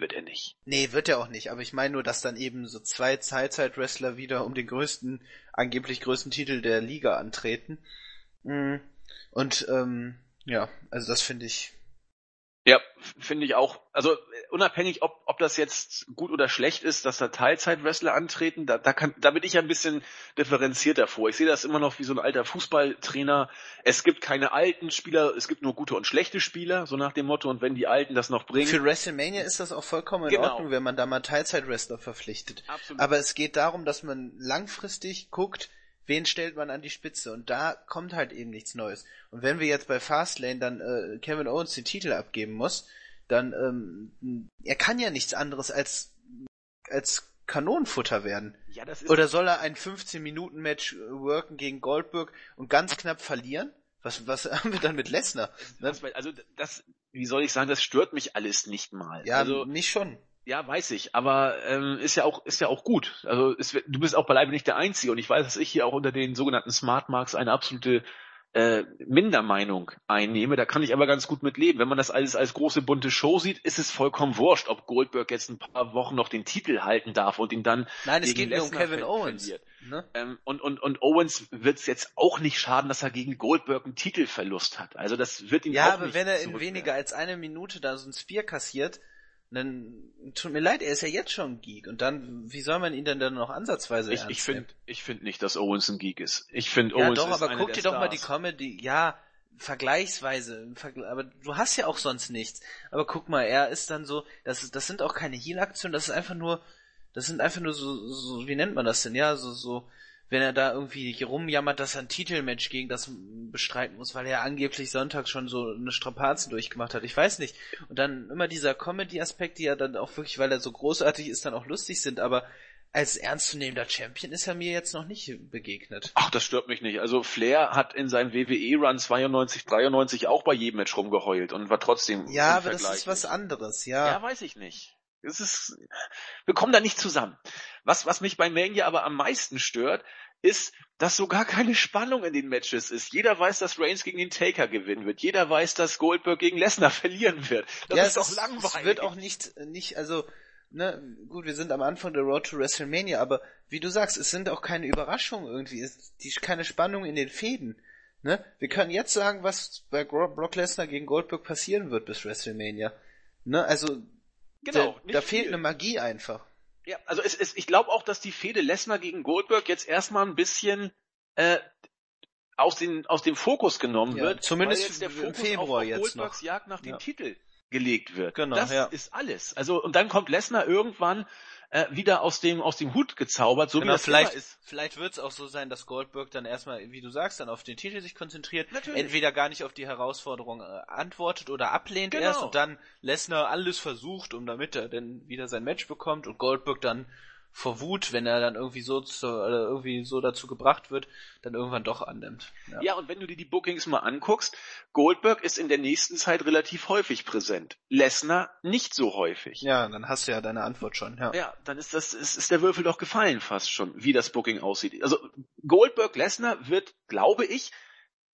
Wird er nicht. Nee, wird er auch nicht. Aber ich meine nur, dass dann eben so zwei Teilzeit-Wrestler wieder um den größten, angeblich größten Titel der Liga antreten. Mhm. Und ähm, ja, also das finde ich ja, finde ich auch. Also unabhängig, ob, ob das jetzt gut oder schlecht ist, dass da Teilzeit-Wrestler antreten, da, da, kann, da bin ich ein bisschen differenzierter vor. Ich sehe das immer noch wie so ein alter Fußballtrainer. Es gibt keine alten Spieler, es gibt nur gute und schlechte Spieler, so nach dem Motto. Und wenn die Alten das noch bringen. Für WrestleMania ist das auch vollkommen in genau. Ordnung, wenn man da mal Teilzeit-Wrestler verpflichtet. Absolut. Aber es geht darum, dass man langfristig guckt, wen stellt man an die Spitze? Und da kommt halt eben nichts Neues. Und wenn wir jetzt bei Fastlane dann äh, Kevin Owens den Titel abgeben muss, dann ähm, er kann ja nichts anderes als als Kanonenfutter werden. Ja, das ist Oder soll er ein 15-Minuten-Match äh, worken gegen Goldberg und ganz knapp verlieren? Was, was (laughs) haben wir dann mit Lesnar? Ne? Also das, wie soll ich sagen, das stört mich alles nicht mal. Ja, also, nicht schon. Ja, weiß ich, aber ähm, ist ja auch ist ja auch gut. Also es, du bist auch beileibe nicht der Einzige und ich weiß, dass ich hier auch unter den sogenannten Smart Marks eine absolute äh, Mindermeinung einnehme. Da kann ich aber ganz gut mit leben. Wenn man das alles als große bunte Show sieht, ist es vollkommen wurscht, ob Goldberg jetzt ein paar Wochen noch den Titel halten darf und ihn dann Nein, es geht nur um Kevin Owens. Ne? Ähm, und, und, und Owens wird es jetzt auch nicht schaden, dass er gegen Goldberg einen Titelverlust hat. Also das wird ihn ja, auch aber nicht wenn er in weniger als eine Minute da so ein Spear kassiert, dann tut mir leid, er ist ja jetzt schon ein Geek. Und dann, wie soll man ihn denn dann noch ansatzweise Ich, ich finde, ich finde nicht, dass Owens ein Geek ist. Ich finde ja, Owens doch, ist aber guck dir doch mal die Comedy, ja, vergleichsweise, aber du hast ja auch sonst nichts. Aber guck mal, er ist dann so, das, das sind auch keine Heal-Aktionen, das ist einfach nur, das sind einfach nur so, so, wie nennt man das denn, ja, so, so, wenn er da irgendwie rumjammert, dass er ein Titelmatch gegen das bestreiten muss, weil er angeblich Sonntag schon so eine Strapazen durchgemacht hat. Ich weiß nicht. Und dann immer dieser Comedy-Aspekt, die ja dann auch wirklich, weil er so großartig ist, dann auch lustig sind, aber als ernstzunehmender Champion ist er mir jetzt noch nicht begegnet. Ach, das stört mich nicht. Also Flair hat in seinem WWE-Run 92, 93 auch bei jedem Match rumgeheult und war trotzdem. Ja, aber das ist was anderes, ja. Ja, weiß ich nicht. Es ist, wir kommen da nicht zusammen. Was, was mich bei Mania aber am meisten stört, ist, dass so gar keine Spannung in den Matches ist. Jeder weiß, dass Reigns gegen den Taker gewinnen wird. Jeder weiß, dass Goldberg gegen Lesnar (laughs) verlieren wird. Das ja, ist doch langweilig. Es wird auch nicht, nicht, also, ne, gut, wir sind am Anfang der Road to WrestleMania, aber wie du sagst, es sind auch keine Überraschungen irgendwie. Es ist keine Spannung in den Fäden. Ne? Wir können jetzt sagen, was bei Brock Lesnar gegen Goldberg passieren wird bis WrestleMania. Ne? Also, genau, da, da fehlt eine Magie einfach. Ja, also es, es, ich glaube auch, dass die Fehde Lesnar gegen Goldberg jetzt erstmal ein bisschen äh, aus, den, aus dem Fokus genommen ja, wird. Zumindest jetzt der Fokus im Februar auf, jetzt Goldbergs noch. Jagd nach dem ja. Titel gelegt wird. Genau, das ja. ist alles. Also und dann kommt Lesnar irgendwann äh, wieder aus dem aus dem Hut gezaubert, so genau, wie das vielleicht ist. Vielleicht wird es auch so sein, dass Goldberg dann erstmal, wie du sagst, dann auf den Titel sich konzentriert, Natürlich. entweder gar nicht auf die Herausforderung äh, antwortet oder ablehnt genau. erst und dann Lesnar alles versucht, um damit er dann wieder sein Match bekommt und Goldberg dann vor Wut, wenn er dann irgendwie so zu, äh, irgendwie so dazu gebracht wird, dann irgendwann doch annimmt. Ja. ja, und wenn du dir die Bookings mal anguckst, Goldberg ist in der nächsten Zeit relativ häufig präsent. Lesnar nicht so häufig. Ja, dann hast du ja deine Antwort schon, ja. Ja, dann ist das, ist, ist der Würfel doch gefallen fast schon, wie das Booking aussieht. Also Goldberg Lesnar wird, glaube ich,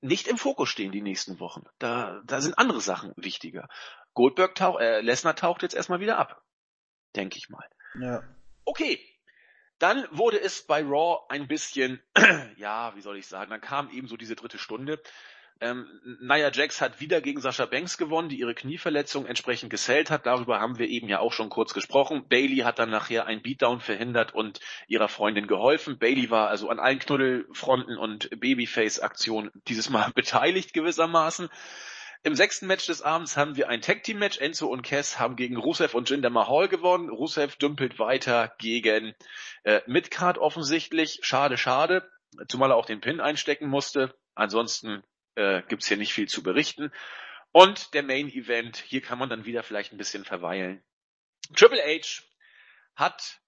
nicht im Fokus stehen die nächsten Wochen. Da, da sind andere Sachen wichtiger. Goldberg taucht, äh, Lesnar taucht jetzt erstmal wieder ab. Denke ich mal. Ja. Okay. Dann wurde es bei Raw ein bisschen, (clears throat) ja, wie soll ich sagen, dann kam eben so diese dritte Stunde. Ähm, Nia Jax hat wieder gegen Sascha Banks gewonnen, die ihre Knieverletzung entsprechend gesellt hat. Darüber haben wir eben ja auch schon kurz gesprochen. Bailey hat dann nachher ein Beatdown verhindert und ihrer Freundin geholfen. Bailey war also an allen Knuddelfronten und Babyface-Aktionen dieses Mal (laughs) beteiligt gewissermaßen. Im sechsten Match des Abends haben wir ein Tag Team Match. Enzo und Cass haben gegen Rusev und Jinder Mahal gewonnen. Rusev dümpelt weiter gegen äh, Midcard offensichtlich. Schade, schade. Zumal er auch den Pin einstecken musste. Ansonsten äh, gibt's hier nicht viel zu berichten. Und der Main Event, hier kann man dann wieder vielleicht ein bisschen verweilen. Triple H hat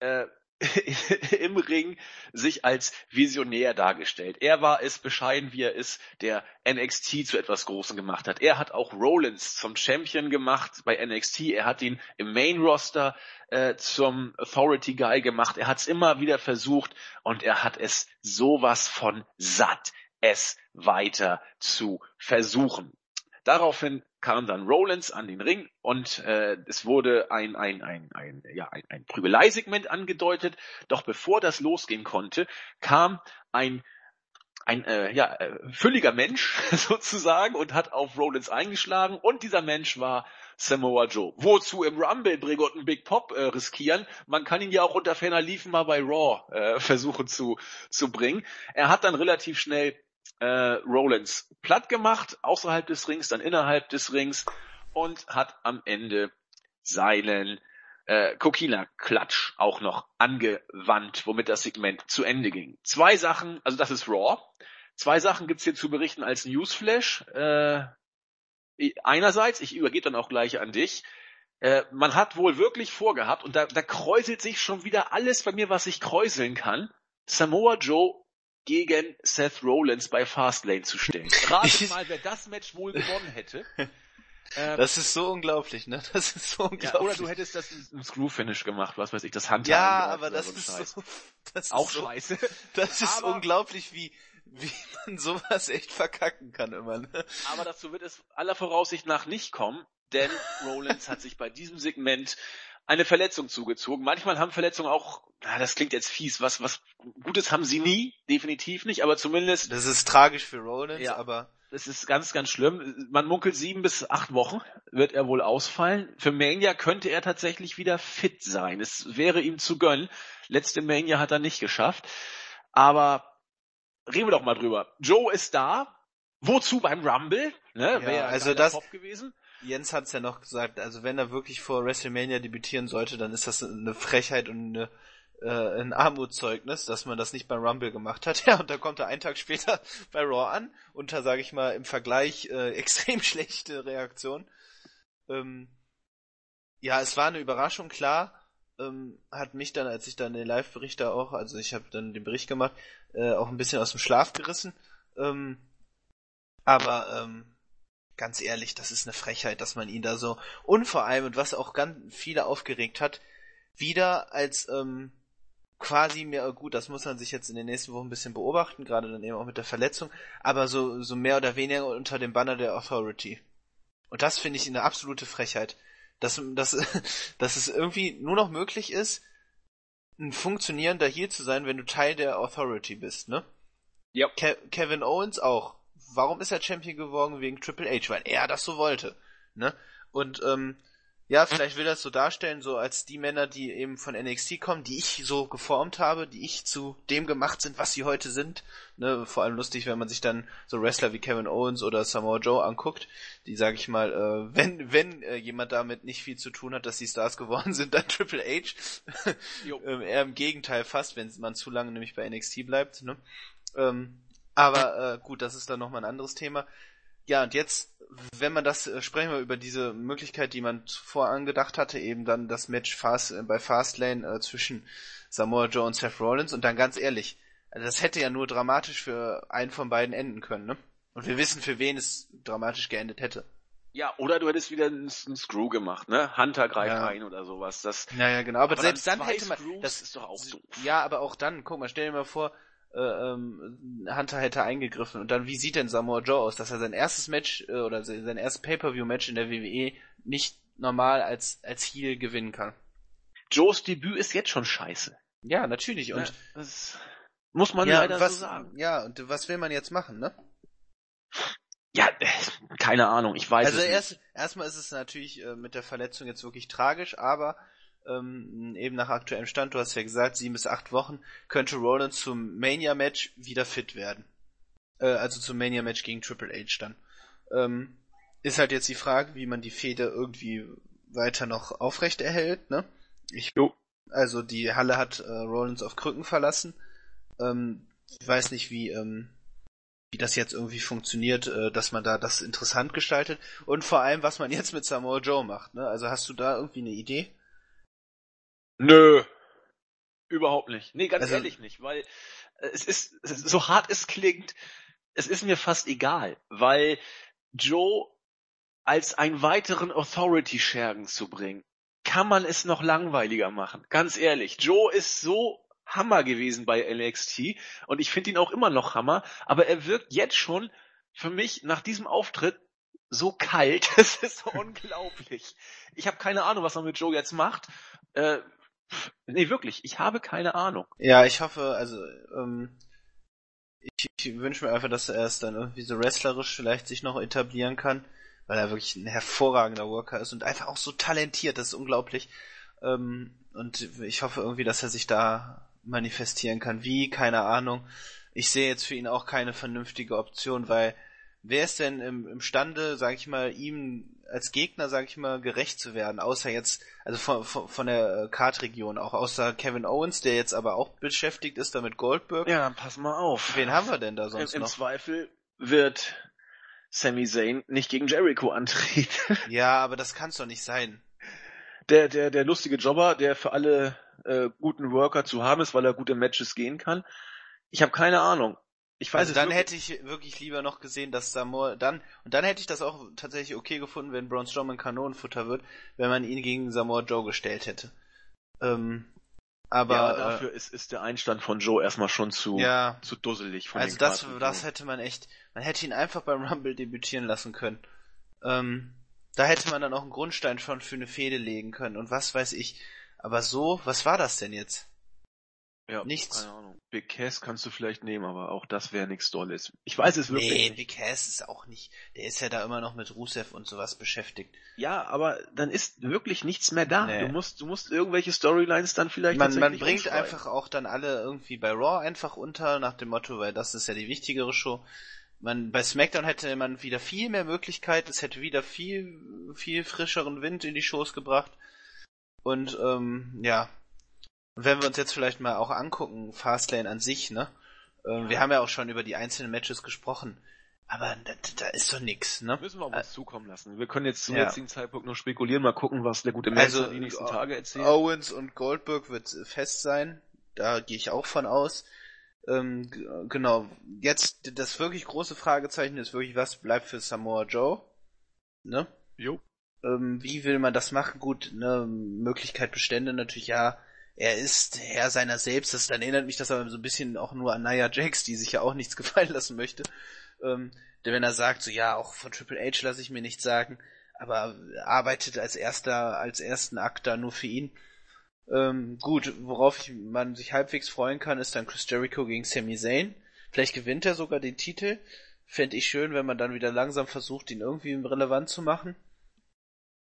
äh, (laughs) im Ring sich als Visionär dargestellt. Er war es bescheiden, wie er ist, der NXT zu etwas Großem gemacht hat. Er hat auch Rollins zum Champion gemacht bei NXT. Er hat ihn im Main Roster äh, zum Authority Guy gemacht. Er hat es immer wieder versucht und er hat es sowas von satt, es weiter zu versuchen. Daraufhin kam dann Rollins an den Ring und äh, es wurde ein, ein, ein, ein, ja, ein, ein Prügeleisegment angedeutet. Doch bevor das losgehen konnte, kam ein ein äh, ja, äh, fülliger Mensch (laughs) sozusagen und hat auf Rollins eingeschlagen und dieser Mensch war Samoa Joe. Wozu im Rumble bringen und Big Pop äh, riskieren? Man kann ihn ja auch unter ferner Liefen mal bei Raw äh, (laughs) versuchen zu, zu bringen. Er hat dann relativ schnell äh, Rollins platt gemacht, außerhalb des Rings, dann innerhalb des Rings und hat am Ende seinen äh, Kokina-Klatsch auch noch angewandt, womit das Segment zu Ende ging. Zwei Sachen, also das ist Raw. Zwei Sachen gibt's hier zu berichten als Newsflash. Äh, einerseits, ich übergebe dann auch gleich an dich, äh, man hat wohl wirklich vorgehabt, und da, da kräuselt sich schon wieder alles bei mir, was ich kräuseln kann, Samoa Joe gegen Seth Rollins bei Fastlane zu stellen. Rate mal, wer das Match wohl (laughs) gewonnen hätte. Ähm, das ist so unglaublich, ne? Das ist so unglaublich. Ja, oder du hättest das im Screw-Finish gemacht, was weiß ich, das Handtuch. Ja, aber das ist so, (laughs) das ist auch so, scheiße. (laughs) Das ist aber, unglaublich, wie, wie man sowas echt verkacken kann immer, ne? Aber dazu wird es aller Voraussicht nach nicht kommen, denn Rollins hat sich bei diesem Segment eine Verletzung zugezogen. Manchmal haben Verletzungen auch, na, das klingt jetzt fies, was, was Gutes haben sie nie, definitiv nicht, aber zumindest. Das ist tragisch für Rollins, ja, aber. Das ist ganz, ganz schlimm. Man munkelt sieben bis acht Wochen wird er wohl ausfallen. Für Mania könnte er tatsächlich wieder fit sein. Es wäre ihm zu gönnen. Letzte Mania hat er nicht geschafft. Aber reden wir doch mal drüber. Joe ist da. Wozu beim Rumble? Ne? Ja, Wäre also das, gewesen. Jens hat es ja noch gesagt, also wenn er wirklich vor WrestleMania debütieren sollte, dann ist das eine Frechheit und eine, äh, ein Armutszeugnis, dass man das nicht beim Rumble gemacht hat. (laughs) Ja, und da kommt er einen Tag später (laughs) bei Raw an, unter, sage ich mal, im Vergleich äh, (laughs) extrem schlechte Reaktion. Ähm, ja, es war eine Überraschung, klar. Ähm, hat mich dann, als ich dann den Live-Bericht da auch, also ich habe dann den Bericht gemacht, äh, auch ein bisschen aus dem Schlaf gerissen. Ähm, aber ähm, ganz ehrlich, das ist eine Frechheit, dass man ihn da so und vor allem und was auch ganz viele aufgeregt hat, wieder als ähm, quasi mehr gut, das muss man sich jetzt in den nächsten Wochen ein bisschen beobachten, gerade dann eben auch mit der Verletzung, aber so so mehr oder weniger unter dem Banner der Authority. Und das finde ich eine absolute Frechheit, dass dass (laughs) dass es irgendwie nur noch möglich ist, ein funktionierender Heal zu sein, wenn du Teil der Authority bist, ne? Ja. Ke Kevin Owens auch. Warum ist er Champion geworden wegen Triple H? Weil er das so wollte, ne? Und ähm, ja, vielleicht will er es so darstellen, so als die Männer, die eben von NXT kommen, die ich so geformt habe, die ich zu dem gemacht sind, was sie heute sind. Ne, vor allem lustig, wenn man sich dann so Wrestler wie Kevin Owens oder Samoa Joe anguckt, die, sag ich mal, äh, wenn wenn äh, jemand damit nicht viel zu tun hat, dass sie Stars (laughs) geworden sind, dann Triple H. (laughs) ähm, eher im Gegenteil fast, wenn man zu lange nämlich bei NXT bleibt. Ne? Ähm, aber äh, gut, das ist dann nochmal ein anderes Thema. Ja, und jetzt, wenn man das, äh, sprechen wir über diese Möglichkeit, die man zuvor angedacht hatte, eben dann das Match Fast, äh, bei Fastlane äh, zwischen Samoa Joe und Seth Rollins und dann ganz ehrlich, also das hätte ja nur dramatisch für einen von beiden enden können, ne? Und wir wissen, für wen es dramatisch geendet hätte. Ja, oder du hättest wieder einen, einen Screw gemacht, ne? Hunter greift ja. ein oder sowas. Das, naja, genau, aber, aber selbst dann, dann hätte man. Screws das ist doch auch doof. Ja, aber auch dann, guck mal, stell dir mal vor, ähm, Hunter hätte eingegriffen. Und dann, wie sieht denn Samoa Joe aus, dass er sein erstes Match äh, oder sein erstes Pay-Per-View-Match in der WWE nicht normal als, als Heel gewinnen kann? Joes Debüt ist jetzt schon scheiße. Ja, natürlich. Und ja, das muss man ja, leider was, so sagen. Ja, und was will man jetzt machen, ne? Ja, keine Ahnung, ich weiß also es erst, nicht. erstmal ist es natürlich äh, mit der Verletzung jetzt wirklich tragisch, aber ähm, eben nach aktuellem Stand, du hast ja gesagt, sieben bis acht Wochen, könnte Rollins zum Mania-Match wieder fit werden. Äh, also zum Mania-Match gegen Triple H dann. Ähm, ist halt jetzt die Frage, wie man die Feder irgendwie weiter noch aufrecht erhält, ne? Ich, jo. Also die Halle hat äh, Rollins auf Krücken verlassen. Ähm, ich weiß nicht, wie, ähm, wie das jetzt irgendwie funktioniert, äh, dass man da das interessant gestaltet. Und vor allem, was man jetzt mit Samoa Joe macht, ne? Also hast du da irgendwie eine Idee? Nö. Überhaupt nicht. Nee, ganz also, ehrlich nicht, weil äh, es ist, so hart es klingt, es ist mir fast egal, weil Joe als einen weiteren Authority-Schergen zu bringen, kann man es noch langweiliger machen. Ganz ehrlich, Joe ist so Hammer gewesen bei NXT und ich finde ihn auch immer noch Hammer, aber er wirkt jetzt schon für mich nach diesem Auftritt so kalt, (laughs) das ist so unglaublich. Ich habe keine Ahnung, was man mit Joe jetzt macht. Äh, Nee, wirklich, ich habe keine Ahnung. Ja, ich hoffe, also, ähm, ich, ich wünsche mir einfach, dass er es dann irgendwie so wrestlerisch vielleicht sich noch etablieren kann, weil er wirklich ein hervorragender Worker ist und einfach auch so talentiert, das ist unglaublich. Ähm, und ich hoffe irgendwie, dass er sich da manifestieren kann. Wie? Keine Ahnung. Ich sehe jetzt für ihn auch keine vernünftige Option, weil wer ist denn im, imstande, sag ich mal, ihm als Gegner, sag ich mal, gerecht zu werden, außer jetzt, also von, von, von der Kartregion, auch außer Kevin Owens, der jetzt aber auch beschäftigt ist damit Goldberg. Ja, pass mal auf. Wen haben wir denn da sonst Im, noch? Im Zweifel wird Sami Zayn nicht gegen Jericho antreten. (laughs) Ja, aber das kann's doch nicht sein. Der, der, der lustige Jobber, der für alle äh, guten Worker zu haben ist, weil er gute Matches gehen kann. Ich habe keine Ahnung. Ich weiß also dann hätte ich wirklich lieber noch gesehen, dass Samoa dann und dann hätte ich das auch tatsächlich okay gefunden, wenn Braun Strowman Kanonenfutter wird, wenn man ihn gegen Samoa Joe gestellt hätte. Ähm, aber, ja, aber dafür äh, ist, ist der Einstand von Joe erstmal schon zu ja, zu dusselig von Also das das hätte man echt, man hätte ihn einfach beim Rumble debütieren lassen können. Ähm, da hätte man dann auch einen Grundstein schon für eine Fehde legen können und was weiß ich. Aber so, was war das denn jetzt? Ja, Nichts. Keine Ahnung. Big Cass kannst du vielleicht nehmen, aber auch das wäre nichts Dolles. Ich weiß es wirklich nee, nicht. Big Cass ist auch nicht. Der ist ja da immer noch mit Rusev und sowas beschäftigt. Ja, aber dann ist wirklich nichts mehr da. Nee. Du musst, du musst irgendwelche Storylines dann vielleicht Man, man bringt einfach auch dann alle irgendwie bei Raw einfach unter, nach dem Motto, weil das ist ja die wichtigere Show. Man, bei SmackDown hätte man wieder viel mehr Möglichkeit, es hätte wieder viel, viel frischeren Wind in die Shows gebracht. Und ähm, ja, und wenn wir uns jetzt vielleicht mal auch angucken, Fastlane an sich, ne? Ähm, wir haben ja auch schon über die einzelnen Matches gesprochen. Aber da, da ist doch nix, ne? Müssen wir auf uns äh, zukommen lassen. Wir können jetzt zum ja. jetzigen Zeitpunkt nur spekulieren, mal gucken, was der gute Mensch also, die nächsten Tage erzählt. Owens und Goldberg wird fest sein. Da gehe ich auch von aus. Ähm, genau. Jetzt das wirklich große Fragezeichen ist wirklich, was bleibt für Samoa Joe? Ne? Jo. Ähm, wie will man das machen? Gut, ne, Möglichkeit Bestände natürlich, ja, er ist Herr seiner selbst. Das dann erinnert mich das aber so ein bisschen auch nur an Nia Jax, die sich ja auch nichts (laughs) gefallen lassen möchte. Ähm, denn wenn er sagt, so ja, auch von Triple H lasse ich mir nichts sagen, aber arbeitet als erster, als ersten Akt da nur für ihn. Ähm, gut, worauf ich, man sich halbwegs freuen kann, ist dann Chris Jericho gegen Sami Zayn. Vielleicht gewinnt er sogar den Titel. Fände ich schön, wenn man dann wieder langsam versucht, ihn irgendwie relevant zu machen.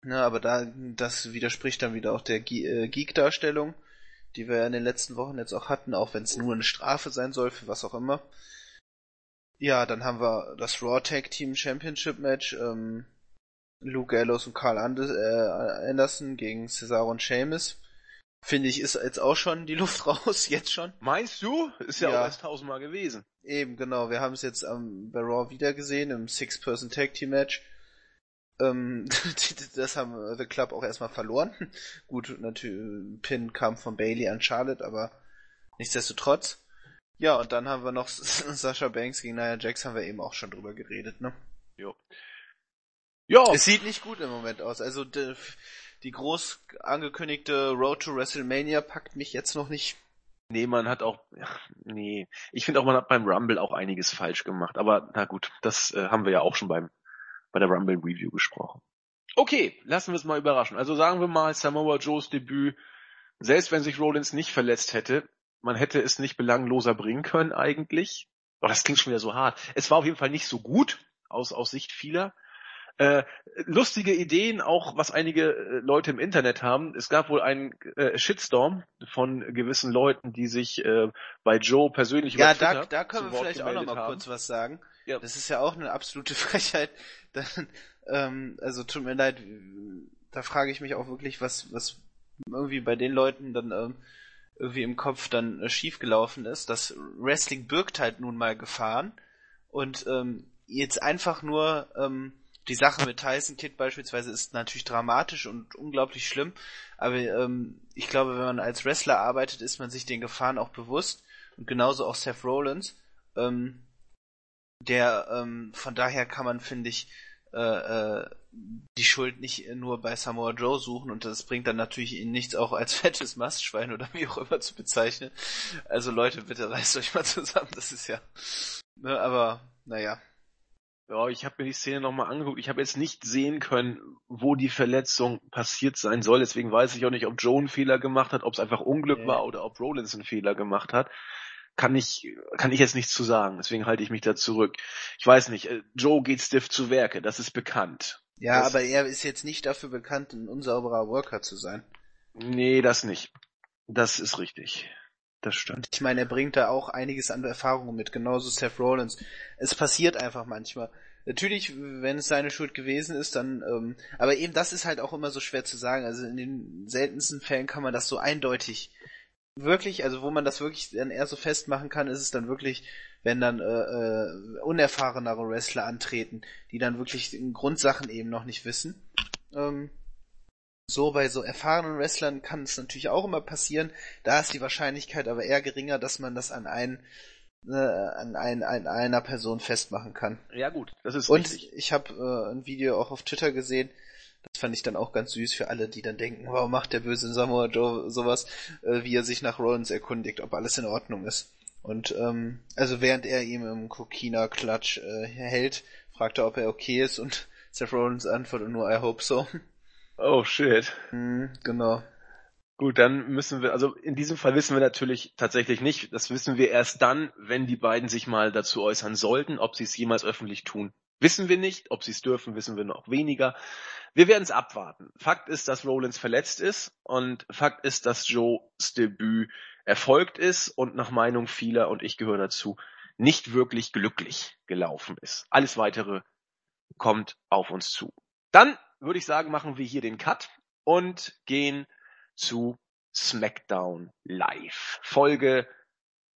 Na, aber da, das widerspricht dann wieder auch der äh, Geek-Darstellung, die wir ja in den letzten Wochen jetzt auch hatten, auch wenn es nur eine Strafe sein soll, für was auch immer. Ja, dann haben wir das Raw Tag Team Championship Match, ähm, Luke Gallows und Carl äh, Anderson gegen Cesaro und Sheamus. Finde ich, ist jetzt auch schon die Luft (laughs) raus, jetzt schon. Meinst du? Ist ja, ja. auch erst tausendmal gewesen. Eben, genau. Wir haben es jetzt am, bei Raw wieder gesehen, im Six-Person Tag Team Match. Ähm, (laughs) das haben The Club auch erstmal verloren. (laughs) Gut, natürlich, Pin kam von Bailey an Charlotte, aber nichtsdestotrotz. Ja, und dann haben wir noch (laughs) Sascha Banks gegen Nia Jax, haben wir eben auch schon drüber geredet, ne? Jo. Ja. Es sieht nicht gut im Moment aus. Also die, die groß angekündigte Road to WrestleMania packt mich jetzt noch nicht. Nee, man hat auch, ach, nee, ich finde auch, man hat beim Rumble auch einiges falsch gemacht. Aber na gut, das äh, haben wir ja auch schon beim bei der Rumble Review gesprochen. Okay, lassen wir es mal überraschen. Also sagen wir mal Samoa Joes Debüt, selbst wenn sich Rollins nicht verletzt hätte, man hätte es nicht belangloser bringen können eigentlich. Oh, das klingt schon wieder so hart. Es war auf jeden Fall nicht so gut aus, aus Sicht vieler. Äh, lustige Ideen, auch was einige äh, Leute im Internet haben. Es gab wohl einen äh, Shitstorm von gewissen Leuten, die sich äh, bei Joe persönlich Ja, da, da können wir vielleicht auch noch mal haben. kurz was sagen. Ja. Das ist ja auch eine absolute (laughs) Frechheit. Dann, ähm, also tut mir leid, da frage ich mich auch wirklich, was, was irgendwie bei den Leuten dann ähm, irgendwie im Kopf dann äh, schiefgelaufen ist. Das Wrestling birgt halt nun mal Gefahren und ähm, jetzt einfach nur ähm, die Sache mit Tyson Kidd beispielsweise ist natürlich dramatisch und unglaublich schlimm, aber ähm, ich glaube, wenn man als Wrestler arbeitet, ist man sich den Gefahren auch bewusst und genauso auch Seth Rollins. Ähm, der ähm, von daher kann man, finde ich, äh, äh, die Schuld nicht nur bei Samoa Joe suchen und das bringt dann natürlich ihnen nichts auch als (laughs) fettes Mastschwein oder wie auch immer zu bezeichnen. Also Leute, bitte reißt euch mal zusammen, das ist ja. Ne, aber naja. Ja, ich habe mir die Szene nochmal angeguckt. Ich habe jetzt nicht sehen können, wo die Verletzung passiert sein soll. Deswegen weiß ich auch nicht, ob Joe einen Fehler gemacht hat, ob es einfach Unglück nee. war oder ob Rollins einen Fehler gemacht hat kann ich, kann ich jetzt nichts zu sagen. Deswegen halte ich mich da zurück. Ich weiß nicht, äh, Joe geht stiff zu Werke, das ist bekannt. Ja, das, aber er ist jetzt nicht dafür bekannt, ein unsauberer Worker zu sein. Nee, das nicht. Das ist richtig. Das stimmt. Ich meine, er bringt da auch einiges an Erfahrungen mit, genauso Seth Rollins. Es passiert einfach manchmal. Natürlich, wenn es seine Schuld gewesen ist, dann, ähm, aber eben das ist halt auch immer so schwer zu sagen. Also in den seltensten Fällen kann man das so eindeutig wirklich, also wo man das wirklich dann eher so festmachen kann, ist es dann wirklich, wenn dann äh, äh, unerfahrenere Wrestler antreten, die dann wirklich Grundsachen eben noch nicht wissen. Ähm, so bei so erfahrenen Wrestlern kann es natürlich auch immer passieren. Da ist die Wahrscheinlichkeit aber eher geringer, dass man das an einen äh, an, ein, an einer Person festmachen kann. Ja gut, das ist Und richtig. ich habe äh, ein Video auch auf Twitter gesehen, das fand ich dann auch ganz süß für alle, die dann denken, warum macht der böse Samoa Joe sowas, äh, wie er sich nach Rollins erkundigt, ob alles in Ordnung ist. Und ähm, also während er ihm im Kokina-Klatsch äh, hält, fragt er, ob er okay ist und (laughs) Seth Rollins antwortet nur I hope so. Oh shit. Mhm, genau. Gut, dann müssen wir, also in diesem Fall wissen wir natürlich tatsächlich nicht. Das wissen wir erst dann, wenn die beiden sich mal dazu äußern sollten, ob sie es jemals öffentlich tun. Wissen wir nicht. Ob sie es dürfen, wissen wir noch weniger. Wir werden es abwarten. Fakt ist, dass Rollins verletzt ist und Fakt ist, dass Joes Debüt erfolgt ist und nach Meinung vieler, und ich gehöre dazu, nicht wirklich glücklich gelaufen ist. Alles weitere kommt auf uns zu. Dann würde ich sagen, machen wir hier den Cut und gehen zu SmackDown Live. Folge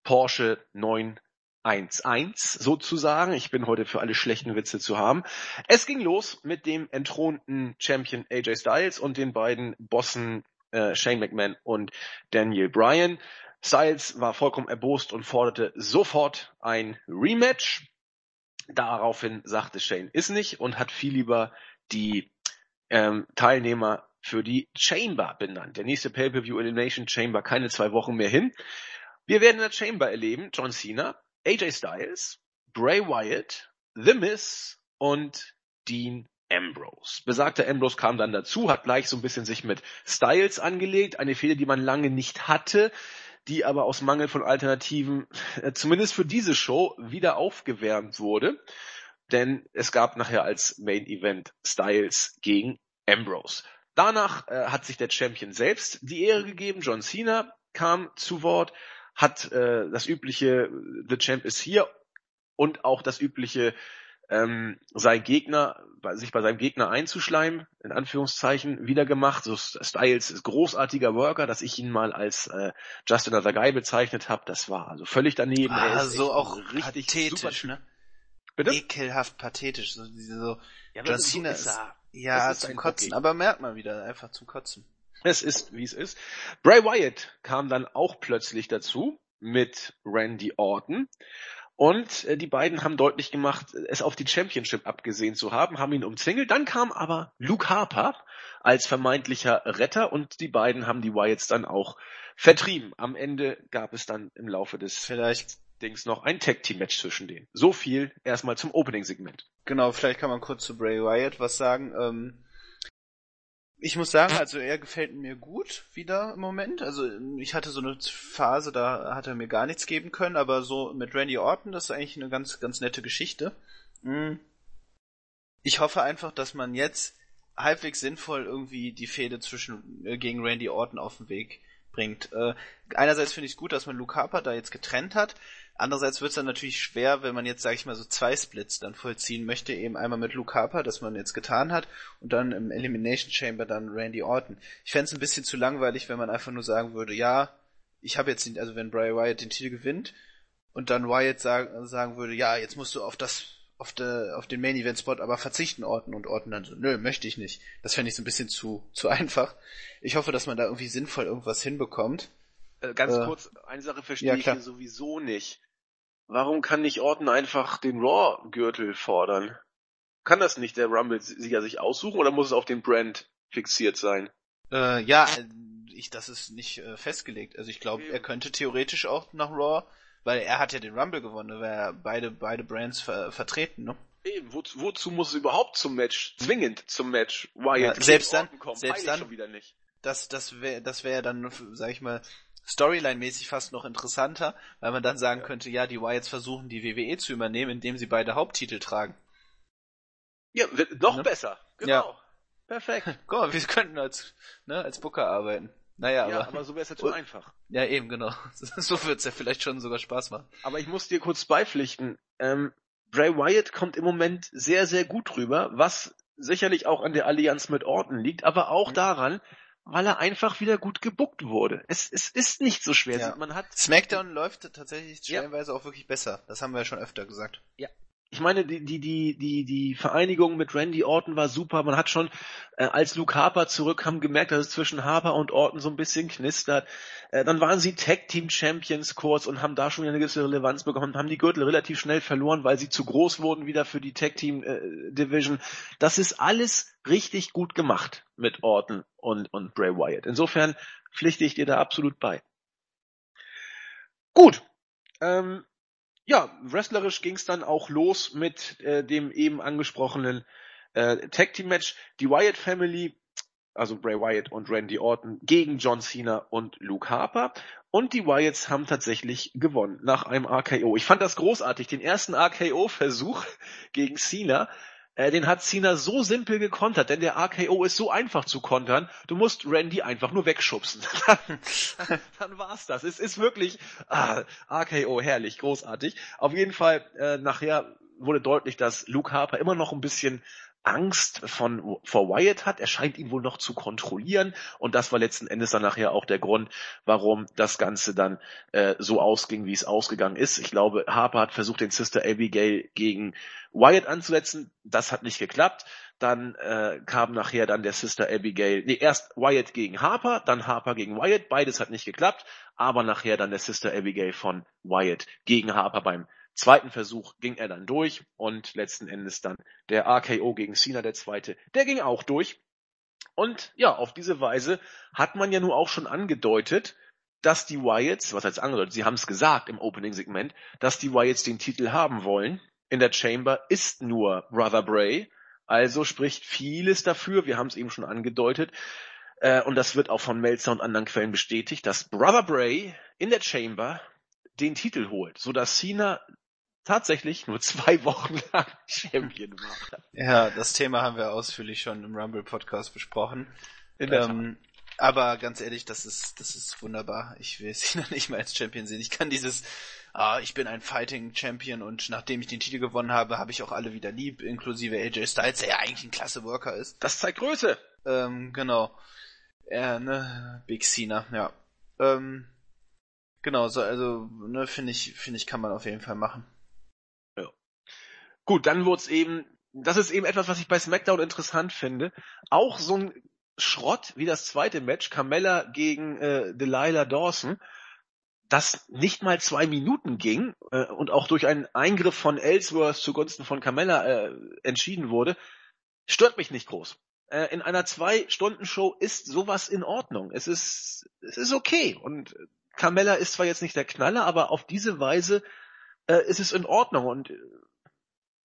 Porsche 9 1-1 sozusagen. Ich bin heute für alle schlechten Witze zu haben. Es ging los mit dem entthronten Champion AJ Styles und den beiden Bossen äh, Shane McMahon und Daniel Bryan. Styles war vollkommen erbost und forderte sofort ein Rematch. Daraufhin sagte Shane ist nicht und hat viel lieber die ähm, Teilnehmer für die Chamber benannt. Der nächste Pay-Per-View Elimination Chamber, keine zwei Wochen mehr hin. Wir werden in der Chamber erleben John Cena, AJ Styles, Bray Wyatt, The Miz und Dean Ambrose. Besagter Ambrose kam dann dazu, hat gleich so ein bisschen sich mit Styles angelegt, eine Fehde, die man lange nicht hatte, die aber aus Mangel von Alternativen, äh, zumindest für diese Show, wieder aufgewärmt wurde. Denn es gab nachher als Main Event Styles gegen Ambrose. Danach äh, hat sich der Champion selbst die Ehre gegeben. John Cena kam zu Wort, hat äh, das übliche The Champ ist hier und auch das übliche ähm, sein Gegner, sich bei seinem Gegner einzuschleimen, in Anführungszeichen, wieder gemacht. So Styles ist großartiger Worker, dass ich ihn mal als äh, Just Another Guy bezeichnet habe, das war also völlig daneben. Ah, so auch richtig pathetisch, ne? Bitte? Ekelhaft pathetisch. So, diese, so ja, John Cena ist, ist ja ist zum Kotzen, okay. aber merkt man wieder, einfach zum Kotzen. Es ist, wie es ist. Bray Wyatt kam dann auch plötzlich dazu mit Randy Orton. Und äh, die beiden haben deutlich gemacht, es auf die Championship abgesehen zu haben, haben ihn umzingelt. Dann kam aber Luke Harper als vermeintlicher Retter und die beiden haben die Wyatts dann auch vertrieben. Am Ende gab es dann im Laufe des vielleicht Dings noch ein Tag Team Match zwischen denen. So viel erstmal zum Opening Segment. Genau, vielleicht kann man kurz zu Bray Wyatt was sagen. Ähm, ich muss sagen, also er gefällt mir gut wieder im Moment. Also ich hatte so eine Phase, da hat er mir gar nichts geben können, aber so mit Randy Orton, das ist eigentlich eine ganz, ganz nette Geschichte. Hm. Ich hoffe einfach, dass man jetzt halbwegs sinnvoll irgendwie die Fehde zwischen äh, gegen Randy Orton auf den Weg bringt. Äh, einerseits finde ich es gut, dass man Luke Harper da jetzt getrennt hat. Andererseits wird es dann natürlich schwer, wenn man jetzt, sage ich mal, so zwei Splits dann vollziehen möchte, eben einmal mit Luke Harper, das man jetzt getan hat, und dann im Elimination Chamber dann Randy Orton. Ich fände es ein bisschen zu langweilig, wenn man einfach nur sagen würde, ja, ich habe jetzt den, also wenn Bray Wyatt den Titel gewinnt und dann Wyatt sagen, sagen würde, ja, jetzt musst du auf das, auf, de, auf den Main Event Spot aber verzichten Orton und Orton dann so, nö, möchte ich nicht. Das fände ich so ein bisschen zu, zu einfach. Ich hoffe, dass man da irgendwie sinnvoll irgendwas hinbekommt. Äh, ganz äh, kurz, eine Sache verstehe ja, ich hier sowieso nicht. Warum kann nicht Orton einfach den Raw-Gürtel fordern? Kann das nicht der Rumble-Sieger sich aussuchen oder muss es auf den Brand fixiert sein? Äh, ja, ich, das ist nicht äh, festgelegt. Also ich glaube, er könnte theoretisch auch nach Raw, weil er hat ja den Rumble gewonnen, weil er beide, beide Brands ver vertreten, ne? Eben, wo, wozu muss es überhaupt zum Match, zwingend zum Match Wyatt ja, selbst dann, kommen? Selbst dann, schon wieder nicht. Das, das wäre, das wäre dann, sag ich mal, Storyline-mäßig fast noch interessanter, weil man dann sagen könnte, ja, die Wyatts versuchen die WWE zu übernehmen, indem sie beide Haupttitel tragen. Ja, noch ne? besser. Genau. Ja. Perfekt. (laughs) Guck mal, wir könnten als, ne, als Booker arbeiten. Naja, ja, aber, aber so wäre es ja (laughs) zu einfach. Ja, eben, genau. (laughs) so wird's ja vielleicht schon sogar Spaß machen. Aber ich muss dir kurz beipflichten. Ähm, Bray Wyatt kommt im Moment sehr, sehr gut rüber, was sicherlich auch an der Allianz mit Orton liegt, aber auch mhm. daran, weil er einfach wieder gut gebuckt wurde. Es, es ist nicht so schwer. Ja. Man hat SmackDown läuft tatsächlich stellenweise ja. auch wirklich besser. Das haben wir ja schon öfter gesagt. Ja, ich meine, die, die, die, die, die Vereinigung mit Randy Orton war super. Man hat schon, äh, als Luke Harper zurückkam, gemerkt, dass es zwischen Harper und Orton so ein bisschen knistert. Äh, dann waren sie Tag Team Champions kurz und haben da schon eine gewisse Relevanz bekommen, haben die Gürtel relativ schnell verloren, weil sie zu groß wurden wieder für die Tag Team äh, Division. Das ist alles richtig gut gemacht mit Orton und, und Bray Wyatt. Insofern pflichte ich dir da absolut bei. Gut. Ähm, ja, wrestlerisch ging es dann auch los mit äh, dem eben angesprochenen äh, Tag Team Match. Die Wyatt Family, also Bray Wyatt und Randy Orton gegen John Cena und Luke Harper. Und die Wyatts haben tatsächlich gewonnen nach einem RKO. Ich fand das großartig. Den ersten RKO-Versuch (laughs) gegen Cena äh, den hat Cena so simpel gekontert, denn der RKO ist so einfach zu kontern. Du musst Randy einfach nur wegschubsen. (laughs) dann, dann war's das. Es ist wirklich ah, RKO herrlich, großartig. Auf jeden Fall äh, nachher wurde deutlich, dass Luke Harper immer noch ein bisschen Angst von, vor Wyatt hat. Er scheint ihn wohl noch zu kontrollieren. Und das war letzten Endes dann nachher auch der Grund, warum das Ganze dann äh, so ausging, wie es ausgegangen ist. Ich glaube, Harper hat versucht, den Sister Abigail gegen Wyatt anzusetzen. Das hat nicht geklappt. Dann äh, kam nachher dann der Sister Abigail, nee, erst Wyatt gegen Harper, dann Harper gegen Wyatt. Beides hat nicht geklappt. Aber nachher dann der Sister Abigail von Wyatt gegen Harper beim zweiten Versuch ging er dann durch und letzten Endes dann der RKO gegen Cena, der zweite, der ging auch durch. Und ja, auf diese Weise hat man ja nur auch schon angedeutet, dass die Wyatts, was heißt angedeutet, sie haben es gesagt im Opening-Segment, dass die Wyatts den Titel haben wollen. In der Chamber ist nur Brother Bray, also spricht vieles dafür, wir haben es eben schon angedeutet, äh, und das wird auch von Melzer und anderen Quellen bestätigt, dass Brother Bray in der Chamber den Titel holt, so dass Cena tatsächlich nur zwei (laughs) Wochen lang Champion war. Ja, das Thema haben wir ausführlich schon im Rumble Podcast besprochen. Ähm, aber ganz ehrlich, das ist, das ist wunderbar. Ich will (laughs) Cena nicht mehr als Champion sehen. Ich kann dieses, ah, ich bin ein Fighting Champion und nachdem ich den Titel gewonnen habe, habe ich auch alle wieder lieb, inklusive AJ Styles, der ja eigentlich ein klasse Worker ist. Das zeigt Größe. Ähm, genau. Ja, ne, Big Cena, ja. Ähm, genau, so, also, ne, finde ich, finde ich, kann man auf jeden Fall machen. Gut, dann wurde es eben, das ist eben etwas, was ich bei SmackDown interessant finde. Auch so ein Schrott wie das zweite Match, Carmella gegen äh, Delilah Dawson, das nicht mal zwei Minuten ging äh, und auch durch einen Eingriff von Ellsworth zugunsten von Carmella äh, entschieden wurde, stört mich nicht groß äh, in einer Zwei-Stunden-Show ist sowas in Ordnung. Es ist, es ist okay. Und Carmella ist zwar jetzt nicht der Knaller, aber auf diese Weise äh, ist es in Ordnung. Und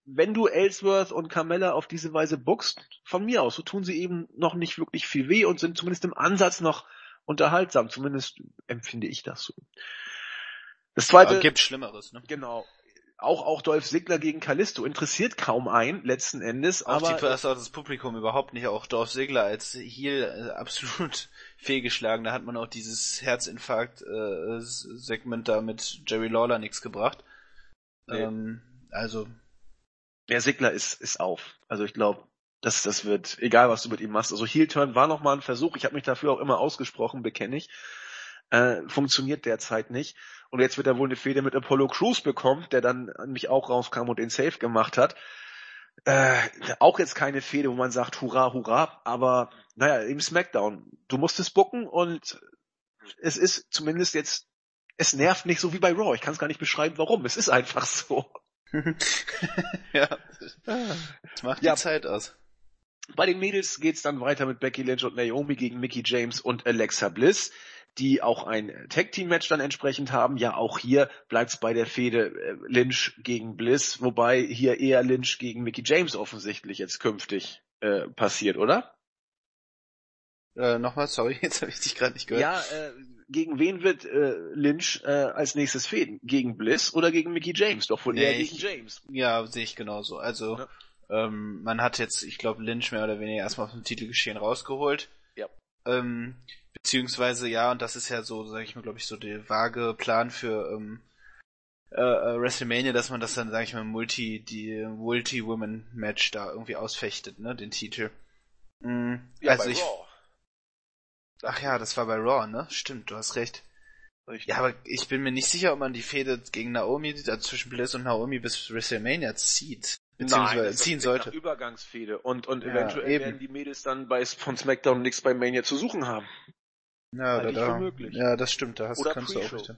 wenn du Ellsworth und Carmella auf diese Weise buckst, von mir aus, so tun sie eben noch nicht wirklich viel weh und sind zumindest im Ansatz noch unterhaltsam. Zumindest empfinde ich das so. Das zweite. Ja, gibt Schlimmeres, ne? Genau auch, auch Dolph Ziggler gegen Kalisto interessiert kaum einen, letzten Endes. Auch aber die, das, das Publikum überhaupt nicht. Auch Dolph Ziggler als Heel äh, absolut (laughs) fehlgeschlagen. Da hat man auch dieses Herzinfarkt-Segment äh, da mit Jerry Lawler nichts gebracht. Nee. Ähm, also. Der Ziggler ist, ist auf. Also ich glaube, das, das wird, egal was du mit ihm machst. Also Heel-Turn war nochmal ein Versuch. Ich habe mich dafür auch immer ausgesprochen, bekenne ich. Äh, funktioniert derzeit nicht. Und jetzt wird er wohl eine Fehde mit Apollo Crews bekommen, der dann an mich auch rauskam und den Safe gemacht hat. Äh, auch jetzt keine Fehde, wo man sagt, hurra, hurra, aber naja, im Smackdown. Du musst es bucken und es ist zumindest jetzt, es nervt nicht so wie bei Raw. Ich kann es gar nicht beschreiben, warum. Es ist einfach (laughs) so. (laughs) ja, das macht die ja. Zeit aus. Bei den Mädels geht's dann weiter mit Becky Lynch und Naomi gegen Mickey James und Alexa Bliss die auch ein Tag-Team-Match dann entsprechend haben. Ja, auch hier bleibt es bei der Fehde äh, Lynch gegen Bliss, wobei hier eher Lynch gegen Mickey James offensichtlich jetzt künftig äh, passiert, oder? Äh, nochmal, sorry, (laughs) jetzt habe ich dich gerade nicht gehört. Ja, äh, gegen wen wird äh, Lynch äh, als nächstes fäden? Gegen Bliss oder gegen Mickey James? Doch wohl nee, eher gegen James. Ja, sehe ich genauso. Also ja. ähm, man hat jetzt, ich glaube, Lynch mehr oder weniger erstmal aus dem Titelgeschehen rausgeholt. Ja. Ähm, Beziehungsweise, ja, und das ist ja so, sag ich mal, glaube ich, so der vage Plan für ähm, äh, äh, WrestleMania, dass man das dann, sag ich mal, Multi, die Multi-Women-Match da irgendwie ausfechtet, ne, den Titel. Mhm. Ja, also ich, Raw. Ach ja, das war bei Raw, ne? Stimmt, du hast recht. Richtig. Ja, aber ich bin mir nicht sicher, ob man die Fehde gegen Naomi, also zwischen Bliss und Naomi bis WrestleMania zieht. Beziehungsweise Nein, ziehen sollte. Übergangsfehde. Und, und ja, eventuell eben. werden die Mädels dann bei, von SmackDown nichts bei Mania zu suchen haben. Ja, da, da, ja, das stimmt, da hast, oder kannst du auch recht.